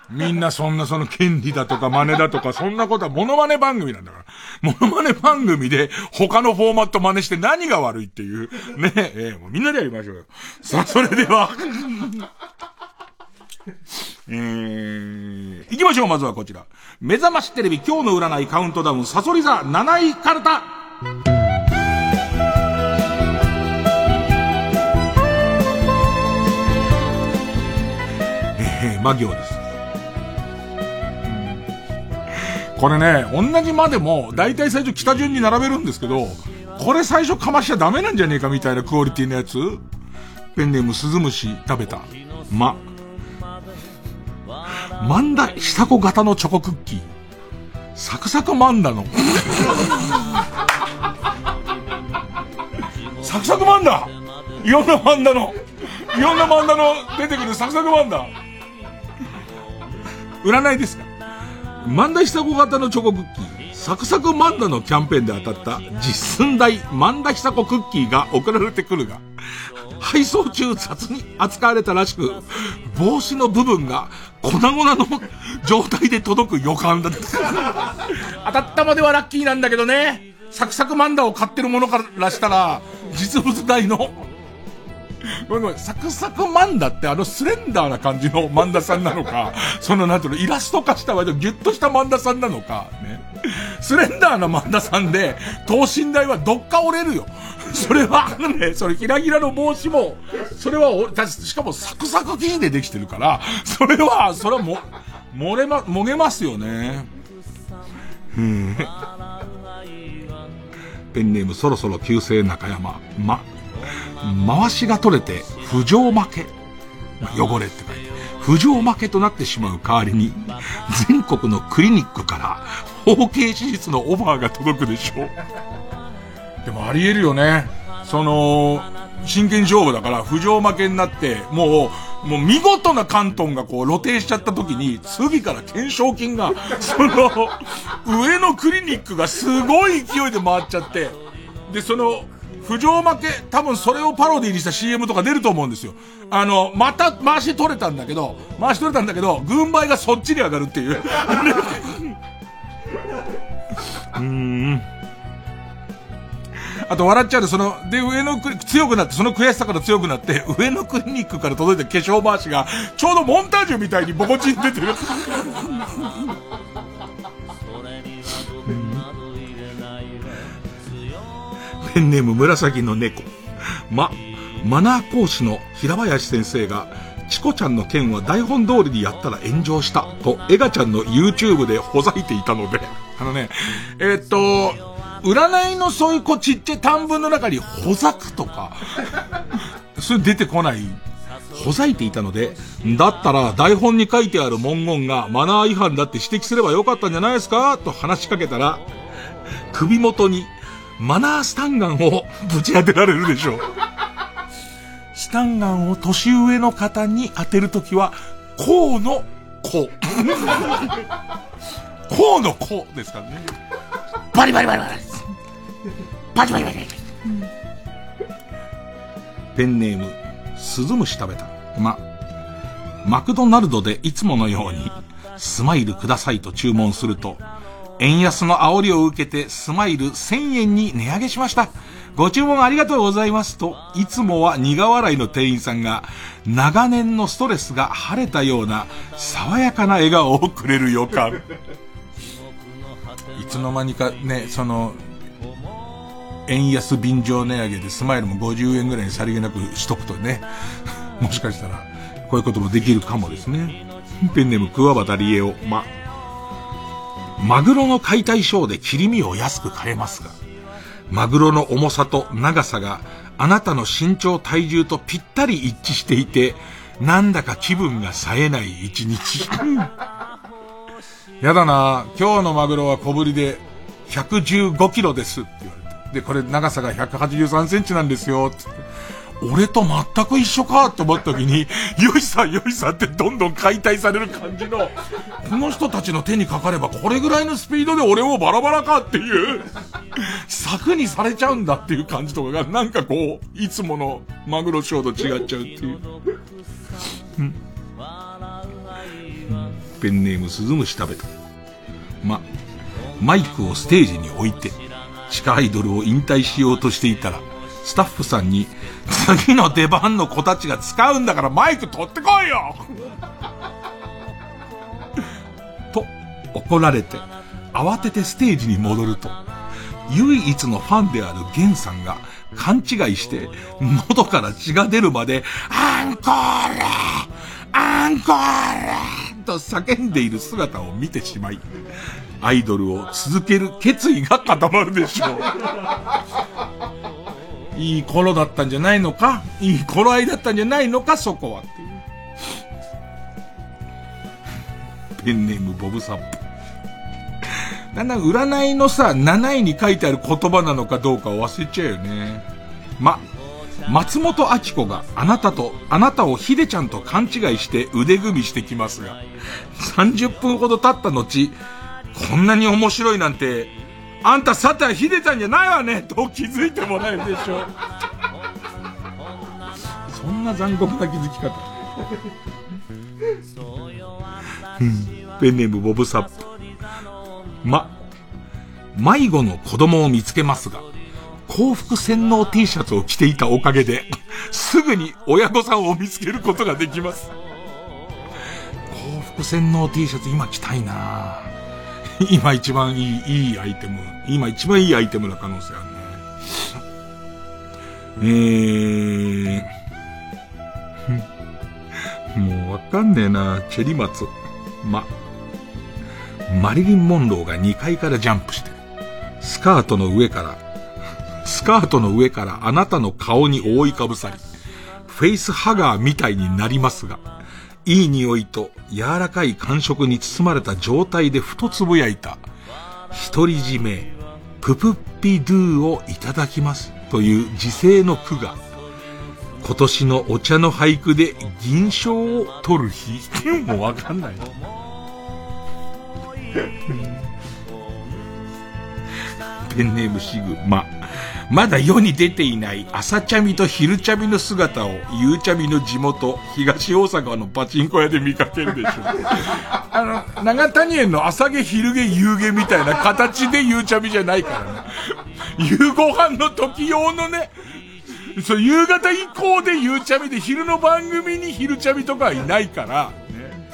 みんなそんなその権利だとか真似だとか、そんなことはモノマネ番組なんだから。モノマネ番組で他のフォーマット真似して何が悪いっていう。ねえ、えー、もうみんなでやりましょうよ。さあ、それではえー、行きましょう、まずはこちら。目覚ましテレビ今日の占いカウントダウン、サソリ座7位カルタ。え魔行です。これね、同じまでも、だいたい最初北順に並べるんですけど、これ最初かましちゃダメなんじゃねえかみたいなクオリティのやつペンネームスズムシ食べた。ま。マンダ久子型のチョコクッキー。サクサクマンダの。サクサクマンダいろんなマンダの、いろんなマンダの出てくるサクサクマンダ。占いですか？万田久子型のチョコクッキー、サクサクマンダのキャンペーンで当たった実寸大万田久子クッキーが送られてくるが、配送中雑に扱われたらしく、帽子の部分が粉々の状態で届く予感だった。当たったまではラッキーなんだけどね、サクサクマンダを買ってるものからしたら、実物大のごめん、サクサクマンダってあのスレンダーな感じのマンダさんなのか、そのなんていうの、イラスト化した割とギュッとしたマンダさんなのか、ね。スレンダーなマンダさんで、等身大はどっか折れるよ。それは、ね、それひらひらの帽子も、それは、しかもサクサク生地でできてるから、それは、それはも、漏れま、もげますよね。うん。ペンネームそろそろ旧姓中山。ま、回しが取れて、不条負け。汚れって書いて。不条負けとなってしまう代わりに、全国のクリニックから、包茎手術のオファーが届くでしょう。でもあり得るよね。その、真剣勝負だから浮上負けになって、もう、もう見事な関東がこう露呈しちゃった時に、次から懸賞金が、その、上のクリニックがすごい勢いで回っちゃって、で、その、浮上負け、多分それをパロディにした CM とか出ると思うんですよ。あの、また回し取れたんだけど、回し取れたんだけど、軍配がそっちに上がるっていう。うん。あと笑っちゃうで、その、で、上のクリ、強くなって、その悔しさから強くなって、上のクリニックから届いた化粧回しが、ちょうどモンタージュみたいにボコチン出てる。ペンネーム紫の猫。ま、マナー講師の平林先生が、チコちゃんの件は台本通りにやったら炎上した、と、エガちゃんの YouTube でほざいていたので、あのね、えー、っと、占いのそういうこちっちゃい短文の中に、ほざくとか、それ出てこない。ほざいていたので、だったら台本に書いてある文言がマナー違反だって指摘すればよかったんじゃないですか？と話しかけたら、首元にマナースタンガンをぶち当てられるでしょう。スタンガンを年上の方に当てるときは、こうのこう。こうのこうですからね。バリバリバリバリ。バリバリバリバリ。ペンネーム、スズムシ食べた。ま、マクドナルドでいつものように、スマイルくださいと注文すると、円安の煽りを受けてスマイル1000円に値上げしました。ご注文ありがとうございますと、いつもは苦笑いの店員さんが、長年のストレスが晴れたような、爽やかな笑顔をくれる予感。いつの間にかね、その、円安便乗値上げでスマイルも50円ぐらいにさりげなくしとくとね、もしかしたら、こういうこともできるかもですね。ペンネーム、桑畑理恵を、ま、マグロの解体ショーで切り身を安く買えますが、マグロの重さと長さがあなたの身長体重とぴったり一致していて、なんだか気分が冴えない一日。やだな今日のマグロは小ぶりで115キロですって言われて。で、これ長さが183センチなんですよ、つって。俺と全く一緒かって思った時に、よいさんよいさんってどんどん解体される感じの、この人たちの手にかかればこれぐらいのスピードで俺もバラバラかっていう、柵にされちゃうんだっていう感じとかが、なんかこう、いつものマグロショーと違っちゃうっていう。ペンネームスズムシ食べた。ま、マイクをステージに置いて、地下アイドルを引退しようとしていたら、スタッフさんに、次の出番の子たちが使うんだからマイク取ってこいよ と、怒られて、慌ててステージに戻ると、唯一のファンであるゲンさんが勘違いして、喉から血が出るまで、アンコールアンコールと叫んでいる姿を見てしまい、アイドルを続ける決意が固まるでしょう。いい頃だったんじゃないのか？いい頃合いだったんじゃないのか？そこはっていう。ペンネームボブサップ。だんだん占いのさ、7位に書いてある言葉なのかどうか忘れちゃうよね。ま、松本明子があなたと、あなたをひでちゃんと勘違いして腕組みしてきますが、30分ほど経った後、こんなに面白いなんて、あんたさてはひでちゃんじゃないわねと気づいてもらえるでしょう。そんな残酷な気づき方。うん、ペンネームボブサップ。ま、迷子の子供を見つけますが、幸福洗脳 T シャツを着ていたおかげで、すぐに親御さんを見つけることができます。幸福洗脳 T シャツ今着たいな 今一番いい、いいアイテム。今一番いいアイテムな可能性あるね。えー、もうわかんねえなチェリマツ。ま、マリリン・モンローが2階からジャンプして、スカートの上からスカートの上からあなたの顔に覆いかぶさり、フェイスハガーみたいになりますが、いい匂いと柔らかい感触に包まれた状態でふとつぶやいた、独り占め、ププッピドゥをいただきます。という時世の句が、今年のお茶の俳句で銀賞を取る日。もうわかんない。ペンネームシグマ。まだ世に出ていない朝茶みと昼茶みの姿を、ゆう茶みの地元、東大阪のパチンコ屋で見かけるでしょう。あの、長谷園の朝毛昼毛夕毛みたいな形でゆう茶みじゃないからね。夕ご飯の時用のね、そう、夕方以降でゆうちゃみで、昼の番組に昼ちゃみとかはいないから、ね。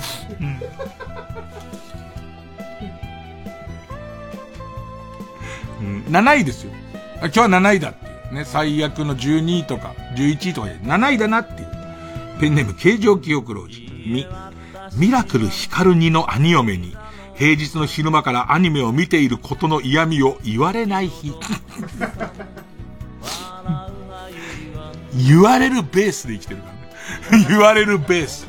うん、7位ですよ。今日は7位だっていう。ね、最悪の12位とか、11位とかで7位だなっていう。ペンネーム、形状記憶老人。み、ミラクル光る2の兄嫁に、平日の昼間からアニメを見ていることの嫌味を言われない日。言われるベースで生きてるからね。言われるベース。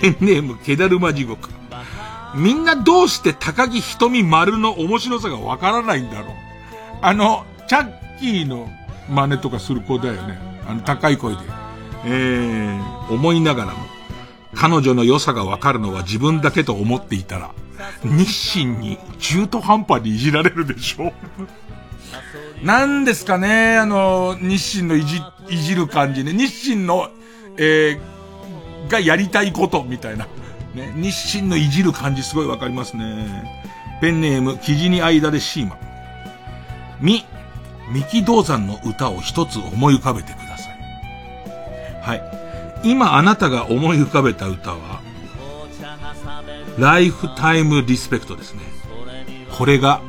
ペンネーム、ケダルマ地獄。みんなどうして高木瞳丸の面白さがわからないんだろう。あの、チャッキーの真似とかする子だよね。あの、高い声で。えー、思いながらも、彼女の良さがわかるのは自分だけと思っていたら、日清に中途半端にいじられるでしょ何 ですかね、あの、日清のいじ、いじる感じね。日清の、えー、がやりたいことみたいな。ね、日清のいじる感じすごいわかりますね。ペンネーム、生地に間でシーマ。み、三木道山の歌を一つ思い浮かべてください。はい。今あなたが思い浮かべた歌は、ライフタイムリスペクトですね。これが、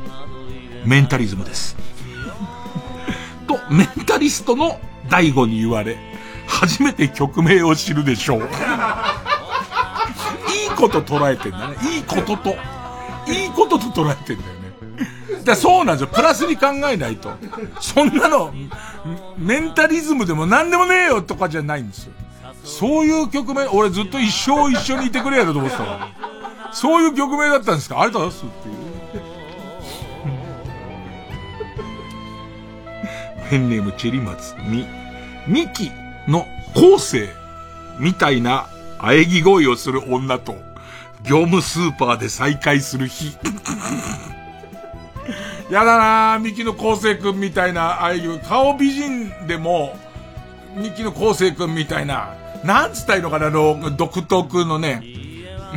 メンタリズムです。と、メンタリストの大悟に言われ、初めて曲名を知るでしょう。こと捉えてんだね。いいことと、いいことと捉えてんだよね。だそうなんですよ。プラスに考えないと。そんなの、メンタリズムでも何でもねえよとかじゃないんですよ。そういう曲名、俺ずっと一生一緒にいてくれやろと思ってたから。そういう曲名だったんですかありがとうございますっていう。ペンネームチェリマツ、ミ、ミキの後世みたいな喘ぎ声をする女と、業務スーパーで再会する日。やだなぁ、ミキの昴生くんみたいな、ああいう顔美人でも、ミキの昴生くんみたいな、なんつったらいいのかな、あの、独特のね、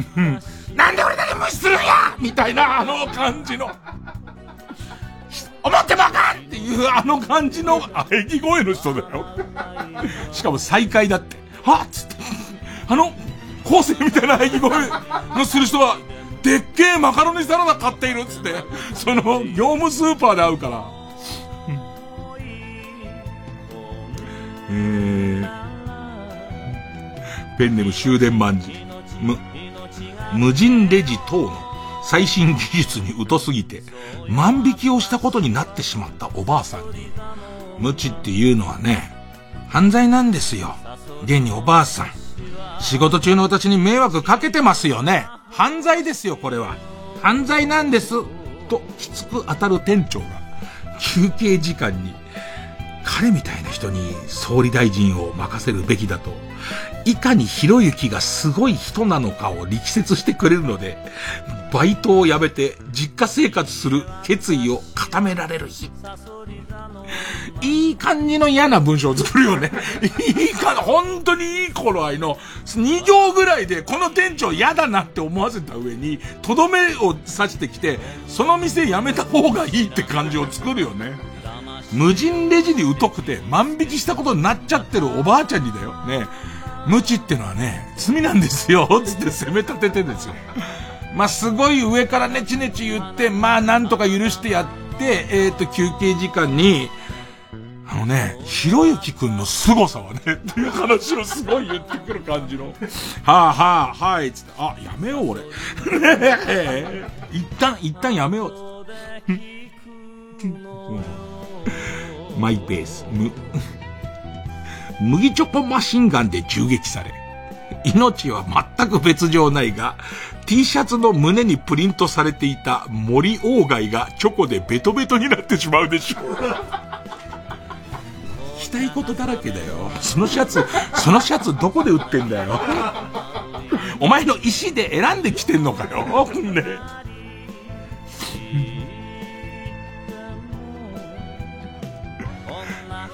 なんで俺だけ無視するんやみたいな、あの感じの。思ってもあかんっていうあの感じの喘ぎ声の人だよ。しかも再会だって。はっつって。あの、構成みたいな喘ぎ声のする人は、でっけえマカロニサラダ買っているっつって、その、業務スーパーで会うから。えー、ペンネム終電万事。む、無人レジ等の最新技術に疎すぎて、万引きをしたことになってしまったおばあさんに、無知っていうのはね、犯罪なんですよ。現におばあさん。仕事中の私に迷惑かけてますよね。犯罪ですよ、これは。犯罪なんです。と、きつく当たる店長が、休憩時間に、彼みたいな人に総理大臣を任せるべきだと、いかにひろゆきがすごい人なのかを力説してくれるので、バイトを辞めて実家生活する決意を固められる日。いい感じの嫌な文章を作るよね。いいか、本当にいい頃合いの2行ぐらいでこの店長嫌だなって思わせた上に、とどめを刺してきて、その店辞めた方がいいって感じを作るよね。無人レジに疎くて万引きしたことになっちゃってるおばあちゃんにだよ。ね。無知ってのはね、罪なんですよ、つって責め立ててですよ。まあ、すごい上からネチネチ言って、まあ、なんとか許してやって、えっ、ー、と、休憩時間に、あのね、ひろゆきくんの凄さはね、っていう話をすごい言ってくる感じの。はあはあ、はい、つって、あ、やめよう俺。一旦、一旦やめよう。マイペース、む。麦チョコマシンガンで銃撃され、命は全く別状ないが、T シャツの胸にプリントされていた森鴎外がチョコでベトベトになってしまうでしょう。たいことだらけだよ。そのシャツ、そのシャツどこで売ってんだよ。お前の石で選んできてんのかよ。ね。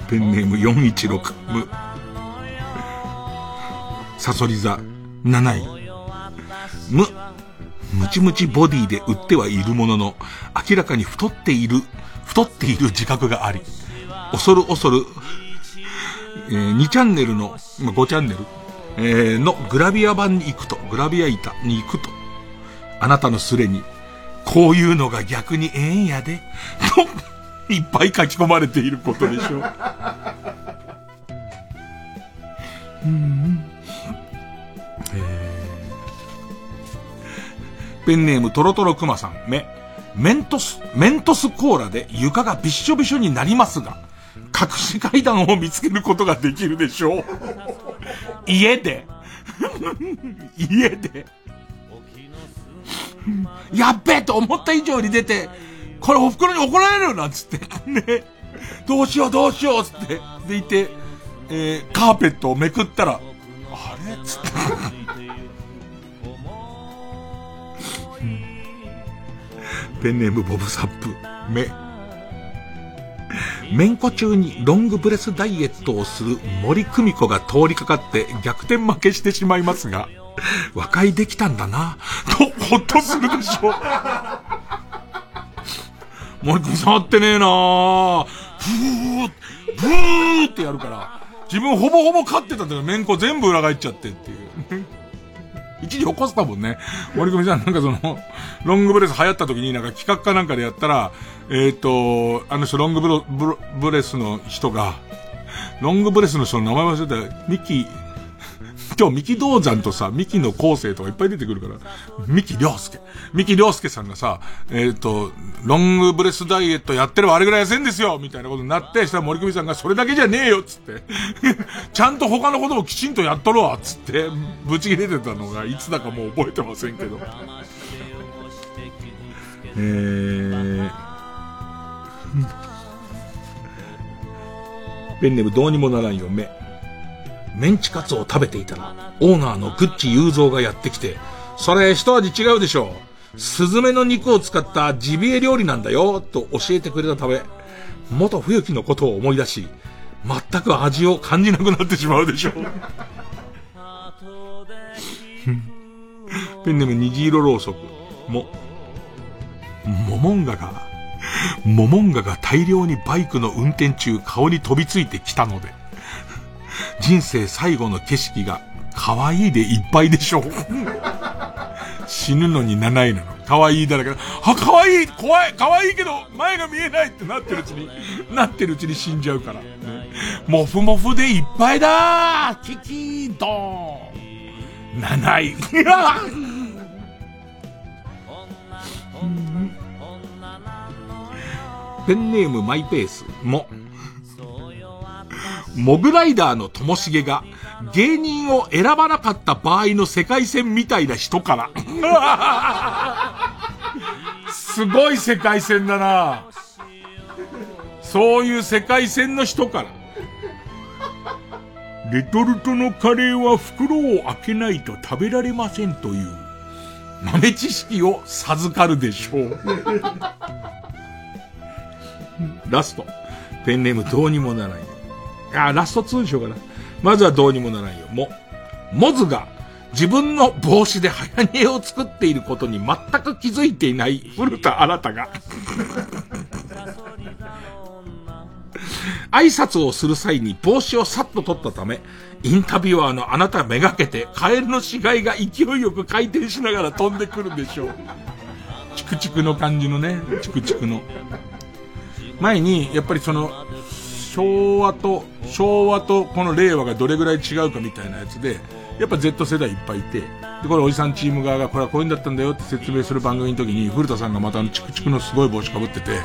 ペンネーム416無。サソリ座7位。無。ムチムチボディで売ってはいるものの、明らかに太っている、太っている自覚があり、恐る恐る、えー、2チャンネルの、ま5チャンネル、えー、のグラビア版に行くと、グラビア板に行くと、あなたのスレに、こういうのが逆にええんやで、と、いっぱい書き込まれていることでしょ。う。ペンネームトロトロクマさん、目。メントス、メントスコーラで床がびっしょびしょになりますが、隠し階段を見つけることができるでしょう。家で。家で。やっべえと思った以上に出て、これお袋に怒られるなんつって。ね。どうしようどうしようつって。でいて、えー、カーペットをめくったら、あれつって。ペンネームボブサップ、目。めんこ中にロングブレスダイエットをする森久美子が通りかかって逆転負けしてしまいますが、和解できたんだな、と、ほっとするでしょう。森君触ってねえなぁ。ふー、ふーってやるから、自分ほぼほぼ勝ってたんだけど、めんこ全部裏返っちゃってっていう。一時起こしたもんね。森君さんなんかその、ロングブレス流行った時になんか企画かなんかでやったら、えっ、ー、と、あの人ロングブロブブレスの人が、ロングブレスの人の名前忘れたミキ、今日、三木道山とさ、三木の構成とかいっぱい出てくるから、三木良介。三木良介さんがさ、えっ、ー、と、ロングブレスダイエットやってればあれぐらい痩せんですよみたいなことになって、したら森久美さんがそれだけじゃねえよつって。ちゃんと他のこともきちんとやっとるわつって、ぶち切れてたのがいつだかもう覚えてませんけど。えー、ペンネームどうにもならんよ、目。メンチカツを食べていたら、オーナーのグッチ雄三がやってきて、それ一味違うでしょう。スズメの肉を使ったジビエ料理なんだよ、と教えてくれたため、元冬木のことを思い出し、全く味を感じなくなってしまうでしょう。ペンネーム虹色ろうそく。も、モモンガが、モモンガが大量にバイクの運転中顔に飛びついてきたので、人生最後の景色が可愛いでいっぱいでしょう。死ぬのに7位なの。可愛いだらけ。あ、可愛い怖い可愛いけど前が見えないってなってるうちに、なってるうちに死んじゃうから。ね、もふもふでいっぱいだーキキードーン !7 位。ペンネームマイペースも、モグライダーのともしげが、芸人を選ばなかった場合の世界線みたいな人から。すごい世界線だなそういう世界線の人から。レトルトのカレーは袋を開けないと食べられませんという豆知識を授かるでしょう。ラスト。ペンネームどうにもならない。あ、ラスト2にしようかな。まずはどうにもならんよ。も、モズが自分の帽子で早煮えを作っていることに全く気づいていない古田新太が 挨拶をする際に帽子をさっと取ったため、インタビュアーのあなためがけて、カエルの死骸が勢いよく回転しながら飛んでくるでしょう。チクチクの感じのね、チクチクの。前に、やっぱりその、昭和と、昭和とこの令和がどれぐらい違うかみたいなやつで、やっぱ Z 世代いっぱいいて、で、これおじさんチーム側がこれはこういうんだったんだよって説明する番組の時に、古田さんがまたあのチクチクのすごい帽子かぶってて、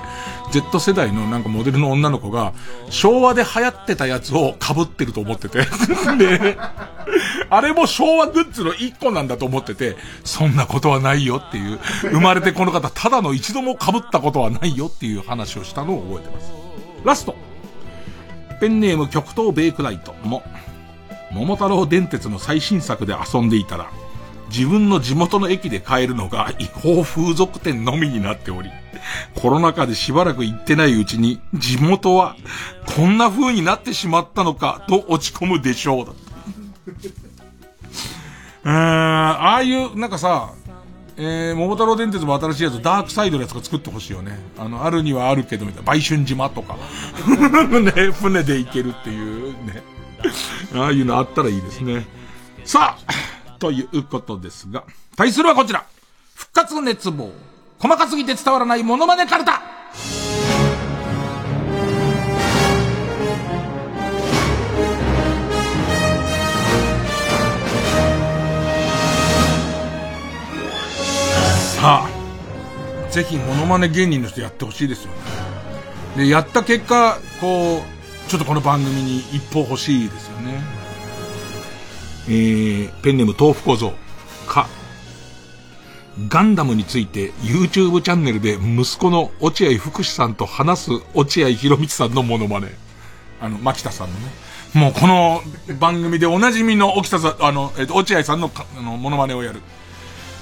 Z 世代のなんかモデルの女の子が、昭和で流行ってたやつを被ってると思ってて。で、あれも昭和グッズの一個なんだと思ってて、そんなことはないよっていう、生まれてこの方、ただの一度も被ったことはないよっていう話をしたのを覚えてます。ラスト。ペンネーム極東ベイクライトも、桃太郎電鉄の最新作で遊んでいたら、自分の地元の駅で買えるのが違法風俗店のみになっており、コロナ禍でしばらく行ってないうちに、地元はこんな風になってしまったのかと落ち込むでしょう。うーん、ああいう、なんかさ、えー、桃太郎電鉄も新しいやつ、ダークサイドのやつが作ってほしいよね。あの、あるにはあるけど、みたいな。売春島とか。ね、船で行けるっていうね。ああいうのあったらいいですね。さあ、ということですが、対するはこちら。復活熱望。細かすぎて伝わらないモノマネカルタさあ、ぜひモノマネ芸人の人やってほしいですよね。で、やった結果、こう、ちょっとこの番組に一歩欲しいですよね。えー、ペンネーム豆腐小僧。か、ガンダムについて YouTube チャンネルで息子の落合福士さんと話す落合博光さんのモノマネ。あの、牧田さんのね。もうこの番組でおなじみの沖田さん、あの、えっ、と、落合さんの、あの、モノマネをやる。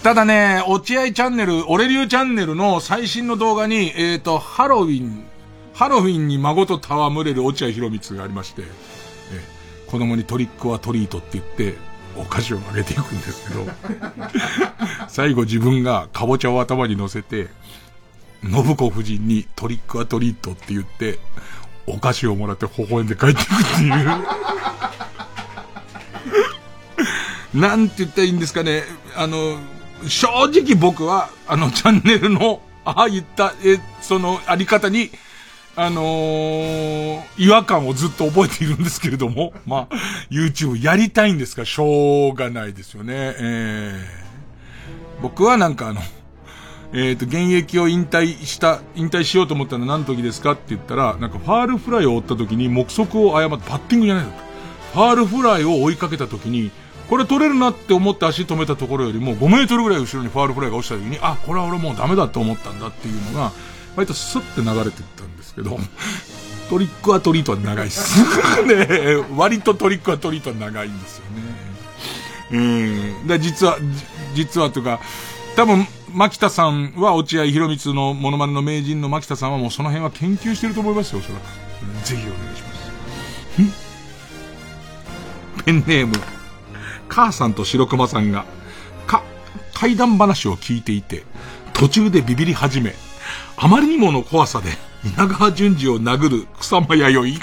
ただね、落合チャンネル、俺流チャンネルの最新の動画に、えっ、ー、と、ハロウィン、ハロウィンに孫と戯れる落合博光がありまして、子供にトリックはトリートって言って、お菓子をあげていくんですけど、最後自分がカボチャを頭に乗せて、信子夫人にトリックアトリートって言って、お菓子をもらって微笑んで帰っていくっていう。なんて言ったらいいんですかね。あの、正直僕は、あのチャンネルの、ああ言った、え、そのあり方にあのー、違和感をずっと覚えているんですけれども、まあ、YouTube やりたいんですが、しょうがないですよね。えー、僕はなんかあの、えっ、ー、と、現役を引退した、引退しようと思ったのは何時ですかって言ったら、なんかファールフライを追った時に目測を誤って、パッティングじゃないファールフライを追いかけた時に、これ取れるなって思って足止めたところよりも5メートルぐらい後ろにファールフライが落ちた時に、あ、これは俺もうダメだと思ったんだっていうのが、割とスッて流れていったんですけど、トリックはトリートは長いっす。ね割とトリックはトリートは長いんですよね。うん。で、実は、実はというか、多分、牧田さんは落合博光のモノマネの名人の牧田さんはもうその辺は研究してると思いますよ、おそらく。ぜひお願いします。ペンネーム、母さんと白熊さんが、か、怪談話を聞いていて、途中でビビり始め、あまりにもの怖さで、稲川淳二を殴る草間弥生。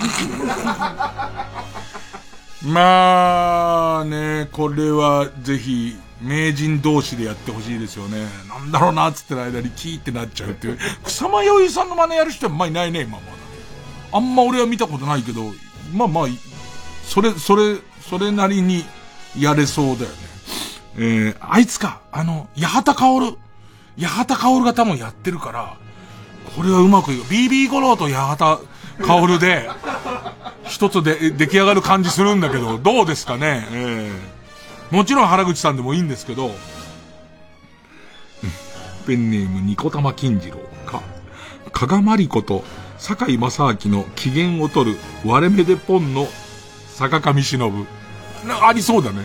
まあね、これはぜひ、名人同士でやってほしいですよね。なんだろうな、つってる間にキーってなっちゃうっていう。草間弥生さんの真似やる人はまあいないね、今まだ。あんま俺は見たことないけど、まあまあ、それ、それ、それなりにやれそうだよね。えー、あいつか、あの、八幡薫。八幡薫が多分やってるから、これはうまくいく。BB 五郎と八幡薫で、一つで出来上がる感じするんだけど、どうですかね、えー、もちろん原口さんでもいいんですけど、ペンネームニコタマ金次郎か、加賀まりこと堺正章の機嫌を取る割れ目でポンの坂上忍。ありそうだね。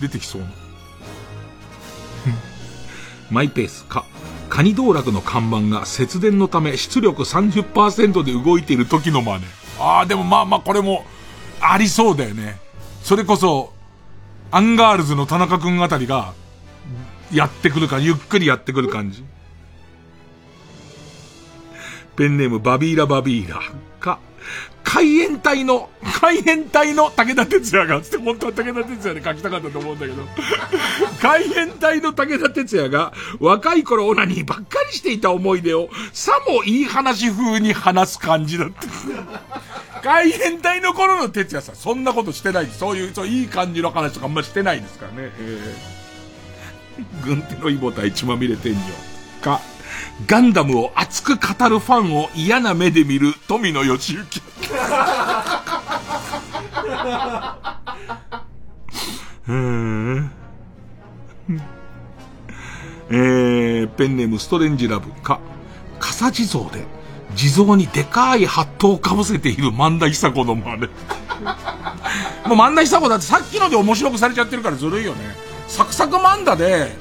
出てきそうな。マイペースか。かに道楽の看板が節電のため出力30%で動いている時の真似。ああ、でもまあまあこれもありそうだよね。それこそ、アンガールズの田中くんあたりが、やってくるか、ゆっくりやってくる感じ。ペンネームバビーラバビーラか、海援隊の、海援隊の武田鉄矢が、つって本当は武田鉄矢で書きたかったと思うんだけど、海援隊の武田鉄矢が若い頃オナニーばっかりしていた思い出を、さもいい話風に話す感じだって。海援隊の頃の哲也さん、そんなことしてないそういう、そういい感じの話とかあんましてないですからね。えー、軍手のイボ対血まみれ天女か、ガンダムを熱く語るファンを嫌な目で見る富野義行。うーん。えー、ペンネームストレンジラブか、傘地蔵で、地蔵にでかいハットをかぶせている万田久子の真似。もう万田久子だってさっきので面白くされちゃってるからずるいよね。サクサクマンダで、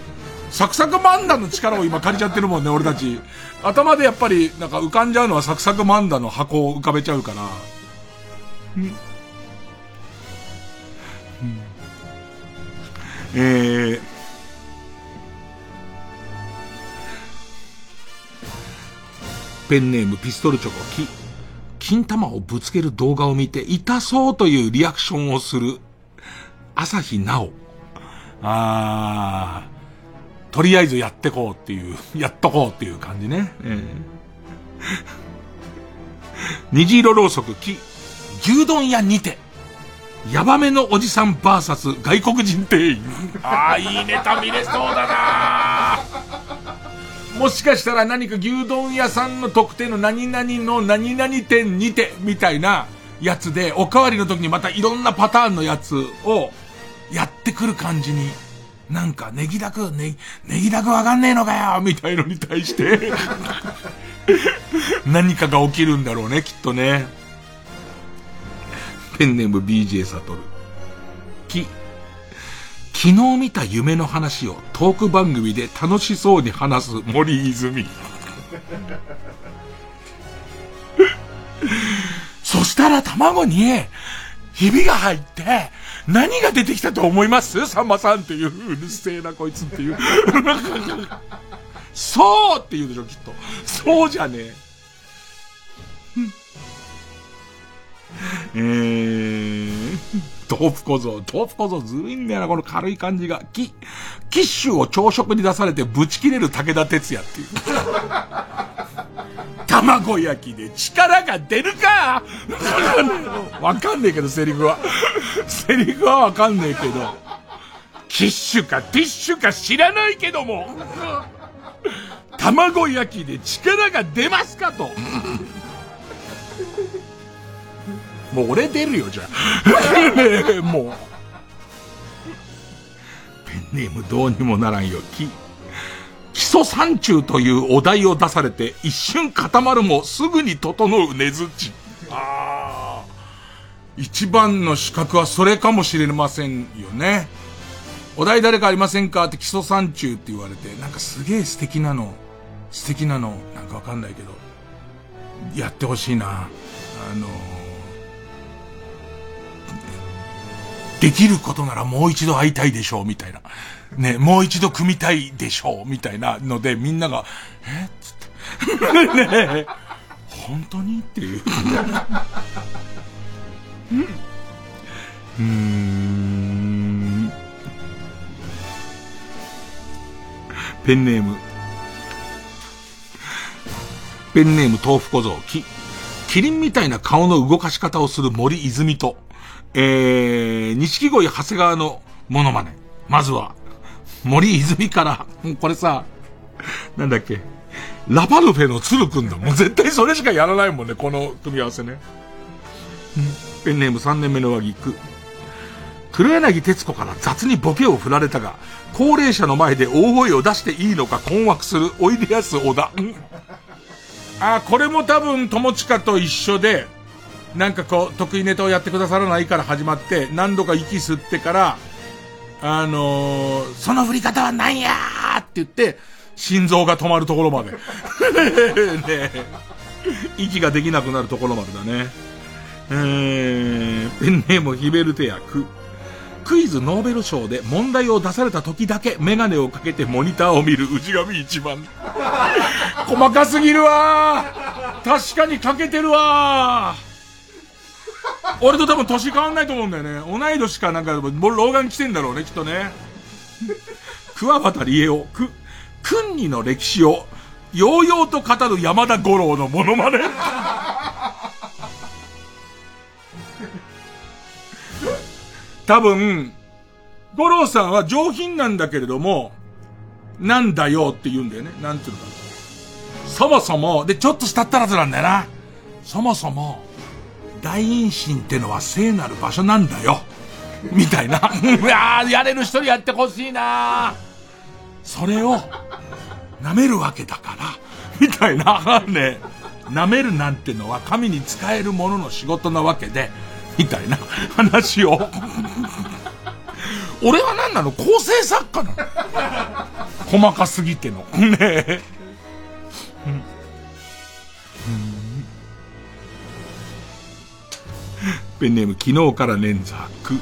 サクサクマンダの力を今借りちゃってるもんね、俺たち。頭でやっぱり、なんか浮かんじゃうのはサクサクマンダの箱を浮かべちゃうから。うん、えー、ペンネームピストルチョコ、き、金玉をぶつける動画を見て痛そうというリアクションをする、朝日奈央。あー、とりあえずやってこうっていう、やっとこうっていう感じね。えー、虹色ろうそく、き、牛丼屋にて、ヤバめのおじさんバーサス外国人店員。ああ、いいネタ見れそうだなもしかしたら何か牛丼屋さんの特定の何々の何々店にて、みたいなやつで、おかわりの時にまたいろんなパターンのやつをやってくる感じに、なんか、ネギダク、ネネギダクわかんねえのかよみたいのに対して 何かが起きるんだろうね、きっとね。ペンネーム BJ サトル。き、昨日見た夢の話をトーク番組で楽しそうに話す森泉。そしたら卵に、ひびが入って、何が出てきたと思います？さんまさんっていう、うるせえなこいつっていう。そうって言うでしょ、きっと。そうじゃねえ。えー、豆腐小僧。豆腐小僧ずるいんだよな、この軽い感じが。キ、キッシュを朝食に出されてぶち切れる武田鉄矢っていう。卵焼きで力が出るか？わかんねえけど、セリフは。セリフはわかんねえけど。キッシュかティッシュか知らないけども。卵焼きで力が出ますかと。もう俺出るよ、じゃあ。もう。ペンネームどうにもならんよ。き、基礎山中というお題を出されて一瞬固まるもすぐに整う根づち。ああ。一番の資格はそれかもしれませんよね。お題誰かありませんか？って基礎山中って言われて、なんかすげえ素敵なの、素敵なの、なんかわかんないけど、やってほしいな。あのーできることならもう一度会いたいでしょう、みたいな。ね、もう一度組みたいでしょう、みたいなので、みんなが、え？つって。ね本当に？っていう。うん。ペンネーム。ペンネーム豆腐小僧、き、キリンみたいな顔の動かし方をする森泉と、えー、錦鯉長谷川のモノマネ。まずは、森泉から、これさ、なんだっけ、ラパルフェの鶴くんだ。もう絶対それしかやらないもんね、この組み合わせね。ペンネーム3年目の上着、く。黒柳徹子から雑にボケを振られたが、高齢者の前で大声を出していいのか困惑するおいでやす小田。あ、これも多分友近と一緒で、なんかこう、得意ネタをやってくださらないから始まって、何度か息吸ってから、あのー、その振り方はなんやーって言って、心臓が止まるところまで。ね息ができなくなるところまでだね。えー、ペンネームヒベルテアク。クイズノーベル賞で問題を出された時だけメガネをかけてモニターを見る内髪一番。細かすぎるわ確かにかけてるわ俺と多分年変わんないと思うんだよね。同い年かなんか、老眼来てんだろうね、きっとね。桑畑理恵を、く、君にの歴史を、ようようと語る山田五郎のモノマネ。多分、五郎さんは上品なんだけれども、なんだよって言うんだよね。なんていうのか。そもそも、で、ちょっとしたったらずなんだよな。そもそも、大陰神ってのは聖なる場所なんだよ。みたいな。いやー、やれる人にやってほしいなそれを、舐めるわけだから、みたいな、ね、舐めるなんてのは神に使えるものの仕事なわけで、みたいな話を。俺は何なの？構成作家なの細かすぎての。ねえ。うんペンネーム昨日から捻挫。く、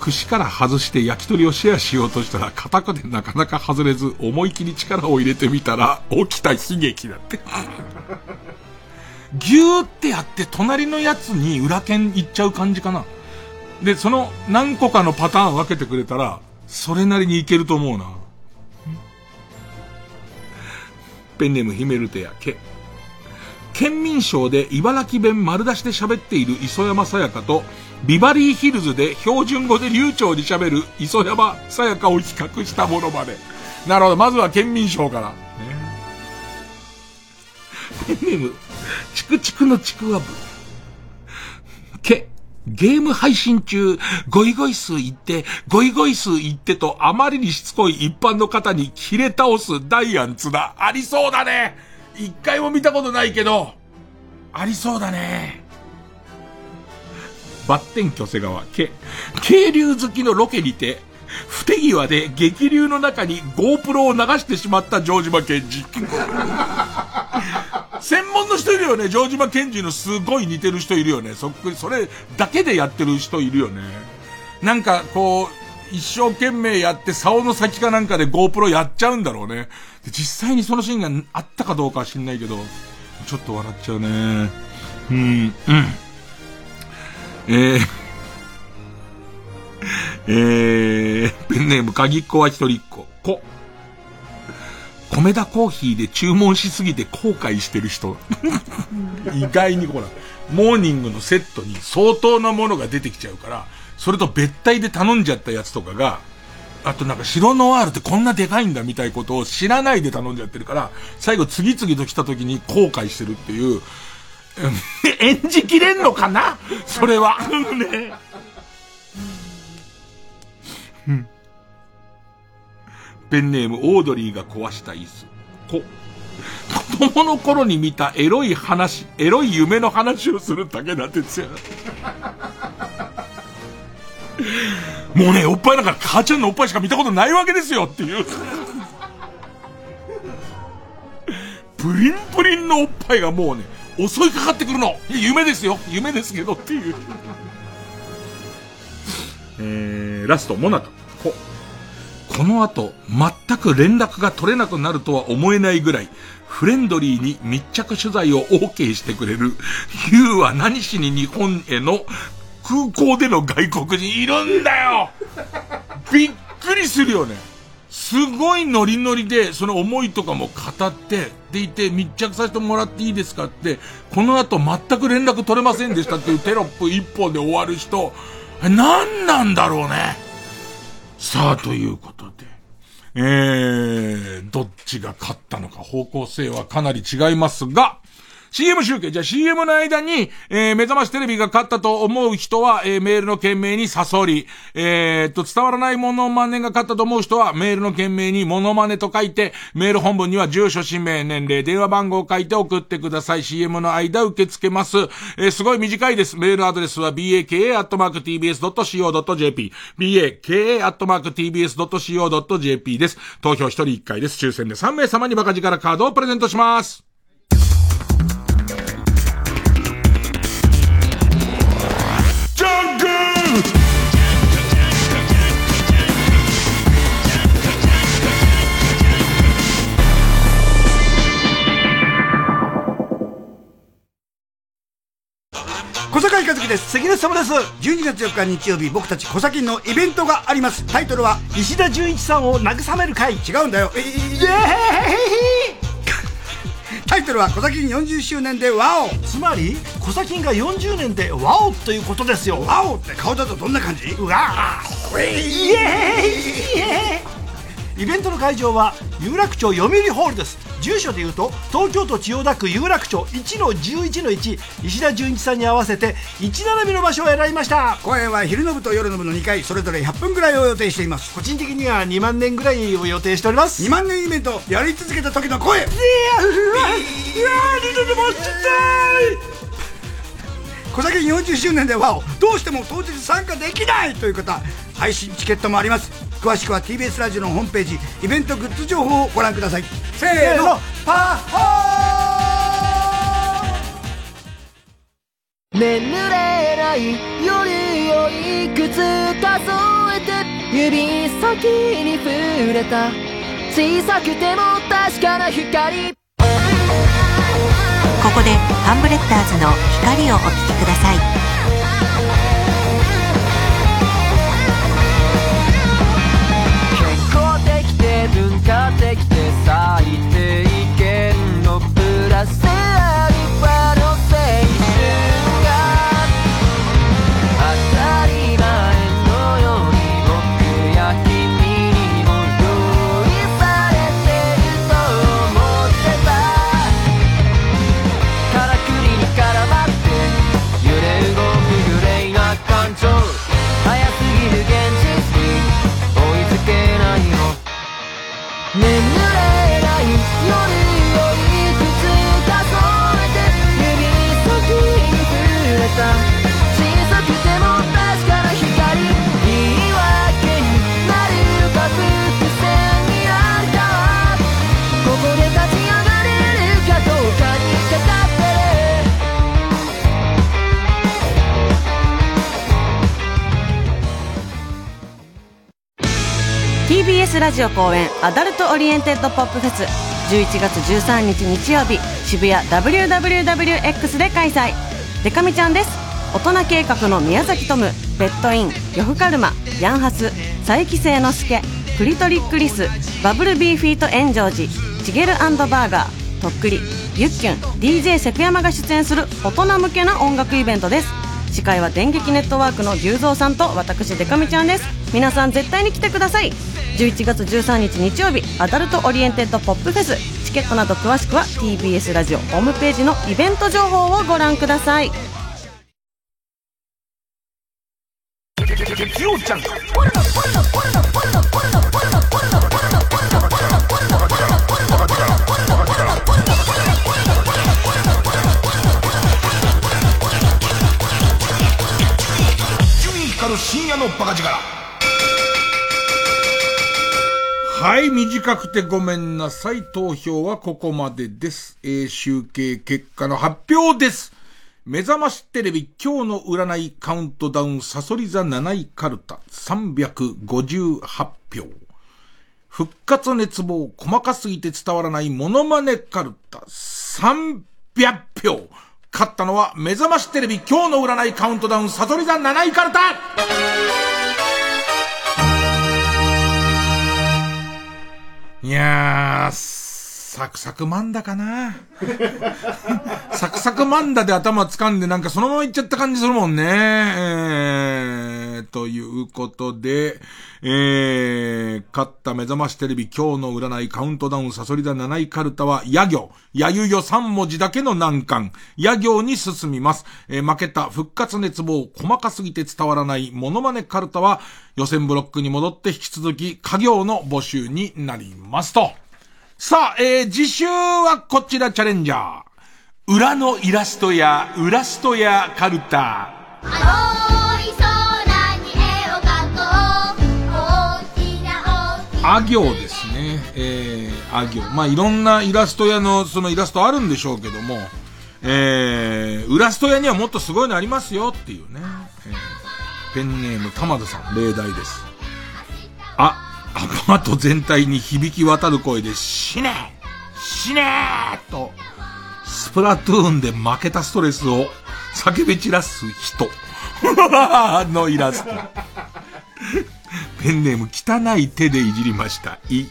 串から外して焼き鳥をシェアしようとしたら硬くでなかなか外れず思い切り力を入れてみたら起きた悲劇だって。ギューってやって隣のやつに裏剣行っちゃう感じかな。で、その何個かのパターン分けてくれたら、それなりにいけると思うな。ペンネームヒメルテヤケ。県民賞で茨城弁丸出しで喋っている磯山さやかと、ビバリーヒルズで標準語で流暢に喋る磯山さやかを比較したものまで。なるほど、まずは県民賞から。ね、ペンネーム、チクチクのちくわぶ。け、ゲーム配信中、ゴイゴイ数言って、ゴイゴイ数言ってとあまりにしつこい一般の方に切れ倒すダイアンツだ。ありそうだね一回も見たことないけど、ありそうだね。バッテン巨瀬川、け、渓流好きのロケにて、不手際で激流の中に GoPro を流してしまった城島健治。専門の人いるよね。城島健治のすごい似てる人いるよね。そっくり、それだけでやってる人いるよね。なんか、こう、一生懸命やって、竿の先かなんかで GoPro やっちゃうんだろうね。実際にそのシーンがあったかどうかは知んないけど、ちょっと笑っちゃうね。うん、うん。えー、えー、ペンネーム鍵っ子は一人っ子。子。米田コーヒーで注文しすぎて後悔してる人。意外にほら、モーニングのセットに相当なものが出てきちゃうから、それと別体で頼んじゃったやつとかが、あとなんか白ノワールってこんなでかいんだみたいなことを知らないで頼んじゃってるから、最後次々と来た時に後悔してるっていう、演じきれんのかな？それは。ね。ペンネームオードリーが壊した椅子。こ、子供の頃に見たエロい話、エロい夢の話をするだけなんですよ。もうね、おっぱいなんか母ちゃんのおっぱいしか見たことないわけですよっていう。プリンプリンのおっぱいがもうね、襲いかかってくるの。夢ですよ。夢ですけどっていう。えー、ラスト、モナト。こ、この後、全く連絡が取れなくなるとは思えないぐらい、フレンドリーに密着取材を OK してくれる、ユーは何しに日本への空港での外国人いるんだよびっくりするよね。すごいノリノリで、その思いとかも語って、でいて密着させてもらっていいですかって、この後全く連絡取れませんでしたっていうテロップ一本で終わる人、何なんだろうね。さあ、ということで。えー、どっちが勝ったのか方向性はかなり違いますが、CM 集計。じゃあ CM の間に、えー、目覚ましテレビが勝ったと思う人は、えー、メールの件名にサソリ。えー、と、伝わらないモノマネが勝ったと思う人は、メールの件名にモノマネと書いて、メール本文には住所、氏名、年齢、電話番号を書いて送ってください。CM の間受け付けます。えー、すごい短いです。メールアドレスは baka.tbs.co.jp。baka.tbs.co.jp です。投票1人1回です。抽選で3名様にバカ力カードをプレゼントします。小坂井和樹です。関根様です。12月4日日曜日僕たち小崎のイベントがあります。タイトルは石田純一さんを慰める会。違うんだよ。えイエーイタイトルは「小崎40周年でワオ」つまり小崎が40年でワオということですよ。ワオって顔だとどんな感じ？うわーイエーイイエーイイベントの会場は有楽町読売ホールです住所でいうと東京都千代田区有楽町1の11の1石田純一さんに合わせて1並びの場所を選びました。公演は昼の部と夜の部の2回それぞれ100分ぐらいを予定しています。個人的には2万年ぐらいを予定しております。2万年イベントやり続けた時の声。いやうわ二度ともちたい。小崎40周年でワオどうしても当日参加できないという方配信チケットもあります詳しくは TBS ラジオのホームページイベントグッズ情報をご覧ください。せーの。パッホ眠れない夜をいくつ数えて指先に触れた。小さくても確かな光。ここでハンブレッダーズの光をお聴きくださいで文化的で最低限のプラスアルラジオ後援アダルトオリエンテッドポップフェス11月13日日曜日渋谷 WWWX で開催。デカミちゃんです。大人計画の宮崎トムベッドイン呂布カルマヤンハス佐伯清之助クリトリックリスバブルビーフィート炎上寺チゲルバーガーとっくりゆっきゅん DJ セクヤマが出演する大人向けな音楽イベントです。司会は電撃ネットワークのギュウゾウさんと私デカミちゃんです。皆さん絶対に来てください。11月13日日曜日アダルトオリエンテッドポップフェスチケットなど詳しくは TBS ラジオホームページのイベント情報をご覧ください。ジャンク伊短くてごめんなさい。投票はここまでです。えー集計結果の発表です。目覚ましテレビ今日の占いカウントダウンサソリ座7位カルタ358票。復活熱望細かすぎて伝わらないモノマネカルタ300票。勝ったのは目覚ましテレビ今日の占いカウントダウンサソリ座7位カルタいやー、サクサクマンダかなサクサクマンダで頭掴んでなんかそのままいっちゃった感じするもんね。えー、ということで、えー、勝った目覚ましテレビ今日の占いカウントダウンサソリ座7位カルタは、ヤ行。やゆよ3文字だけの難関。ヤ行に進みます。えー負けた復活熱望細かすぎて伝わらないモノマネカルタは、予選ブロックに戻って引き続き家業の募集になりますと。さあ、えー、次週はこちらチャレンジャー。裏のイラストや、ウラストやカルタ。あ行ですね。えー、あ行。まあ、いろんなイラスト屋のそのイラストあるんでしょうけども、えー、ウラスト屋にはもっとすごいのありますよっていうね。えーペンネーム玉田さん、例題です。あ、アパート全体に響き渡る声で、死ね死ねーと、スプラトゥーンで負けたストレスを叫び散らす人 のイラスト。ペンネーム汚い手でいじりました。い。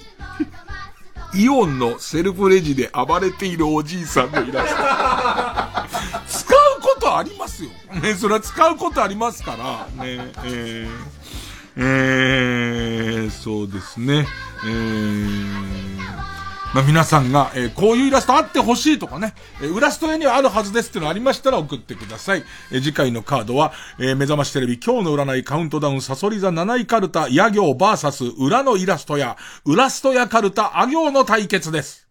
イオンのセルフレジで暴れているおじいさんのイラスト。使うことありますよ。ね、それは使うことありますから、ね、えー、えー、そうですね。えー、まあ、皆さんが、えーこういうイラストあってほしいとかね、えー、ウラスト屋にはあるはずですっていうのありましたら送ってください。えー次回のカードは、えー目覚ましテレビ今日の占いカウントダウンサソリ座7位カルタ、ヤ行バーサス裏のイラストや、ウラストやカルタ、ア行の対決です。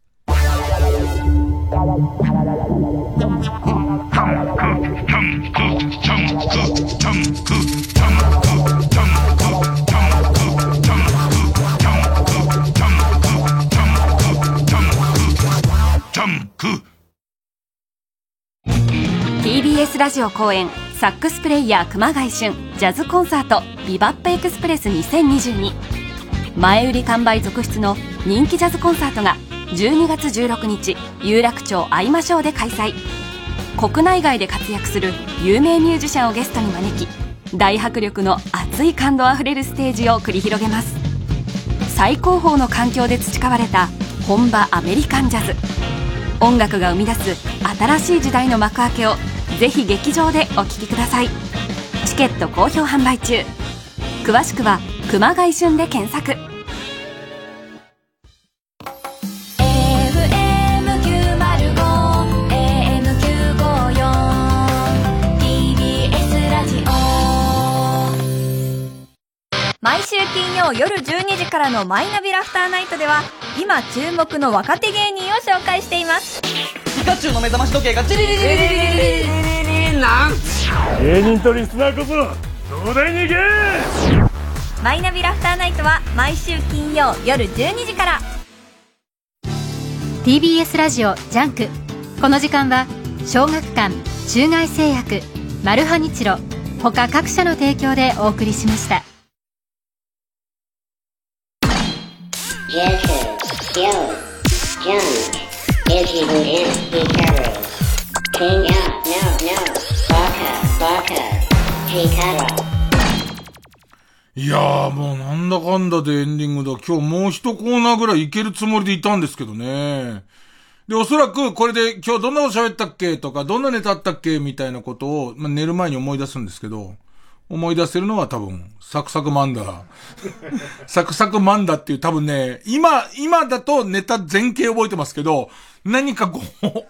TBS ラジオ公演サックスプレイヤー熊谷俊ジャズコンサートビバップエクスプレス2022前売り完売続出の人気ジャズコンサートが12月16日有楽町会いましょうで開催国内外で活躍する有名ミュージシャンをゲストに招き大迫力の熱い感動あふれるステージを繰り広げます最高峰の環境で培われた本場アメリカンジャズ音楽が生み出す新しい時代の幕開けをぜひ劇場でお聴きください。チケット好評販売中。詳しくは「熊谷旬」で検索。毎週金曜夜12時からの「マイナビラフターナイト」では今注目の若手芸人を紹介しています。ピカチュウの目覚まし時計がチリリリリリリリリリリなん芸人とリスナーこそ東大に行けマイナビラフターナイトは毎週金曜夜12時から。TBS ラジオジャンク。この時間は小学館中外製薬マルハニチロ。他各社の提供でお送りしました。Junk, yo, junk, いやーもうなんだかんだでエンディングだ。今日もう一コーナーぐらいいけるつもりでいたんですけどね。で、おそらくこれで今日どんなこと喋ったっけとか、どんなネタあったっけみたいなことを、ま、寝る前に思い出すんですけど、思い出せるのは多分、サクサクマンダ。サクサクマンダっていう多分ね、今、今だとネタ全形覚えてますけど、何かこう、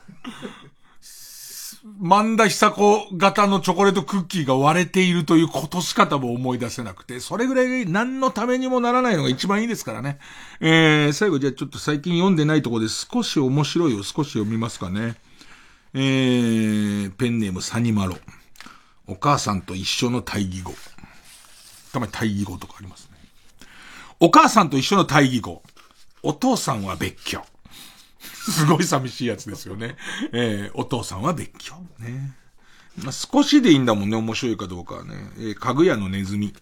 万田久子型のチョコレートクッキーが割れているということしか多分思い出せなくて、それぐらい何のためにもならないのが一番いいですからね。えー、最後じゃあちょっと最近読んでないとこで少し面白いを少し読みますかね。えー、ペンネームサニマロ。お母さんと一緒の対義語。たまに対義語とかありますね。お母さんと一緒の対義語。お父さんは別居。すごい寂しいやつですよね。えー、お父さんは別居。ね。まあ、少しでいいんだもんね、面白いかどうかはね。えー、かぐやのネズミ。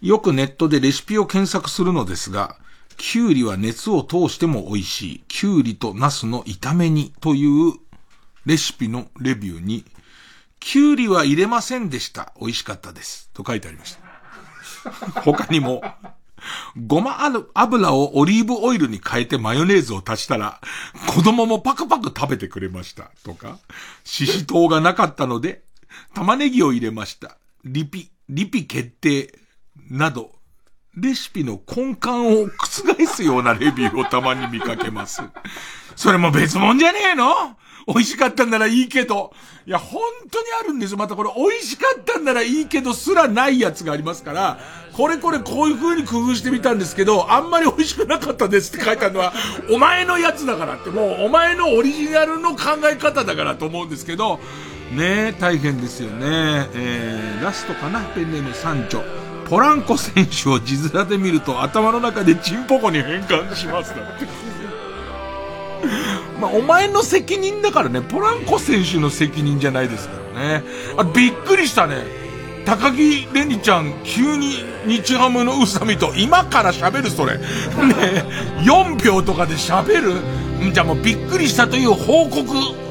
よくネットでレシピを検索するのですが、キュウリは熱を通しても美味しい。キュウリとナスの炒め煮というレシピのレビューに、キュウリは入れませんでした。美味しかったです。と書いてありました。他にも、ごま油をオリーブオイルに変えてマヨネーズを足したら、子供もパクパク食べてくれました。とか、シシトウがなかったので、玉ねぎを入れました。リピ、リピ決定。など、レシピの根幹を覆すようなレビューをたまに見かけます。それも別物じゃねえの？美味しかったんならいいけど。いや、本当にあるんですよ。またこれ、美味しかったんならいいけどすらないやつがありますから、これこれこういう風に工夫してみたんですけど、あんまり美味しくなかったですって書いてあるのは、お前のやつだからって、もうお前のオリジナルの考え方だからと思うんですけど、ねえ、大変ですよね。えー、ラストかな？ペンネームサンチョ。ポランコ選手を字面で見ると頭の中でチンポコに変換しますだって。まあ、お前の責任だからね、ポランコ選手の責任じゃないですからね。あ、びっくりしたね。高木レニちゃん、急に日ハムの宇佐美と今から喋るそれ。ね4秒とかで喋る？んじゃあもうびっくりしたという報告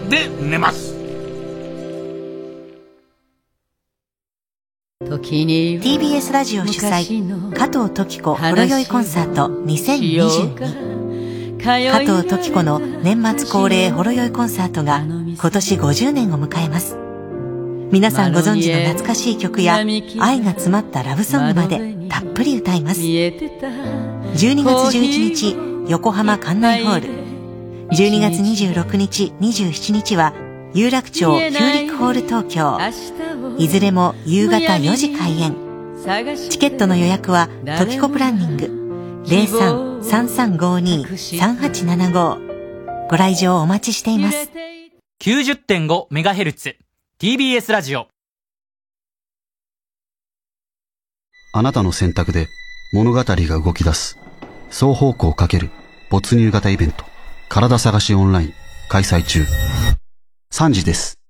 で寝ます。TBS ラジオ主催加藤登紀子ほろ酔いコンサート2022加藤登紀子の年末恒例ほろ酔いコンサートが今年50年を迎えます皆さんご存知の懐かしい曲や愛が詰まったラブソングまでたっぷり歌います12月11日横浜館内ホール12月26日、27日は、有楽町ヒューリックホール東京。いずれも夕方4時開演。チケットの予約は、トキコプランニング。03-3352-3875。ご来場お待ちしています。90.5MHz TBS ラジオあなたの選択で物語が動き出す。双方向かける没入型イベント。体探しオンライン開催中。3時です。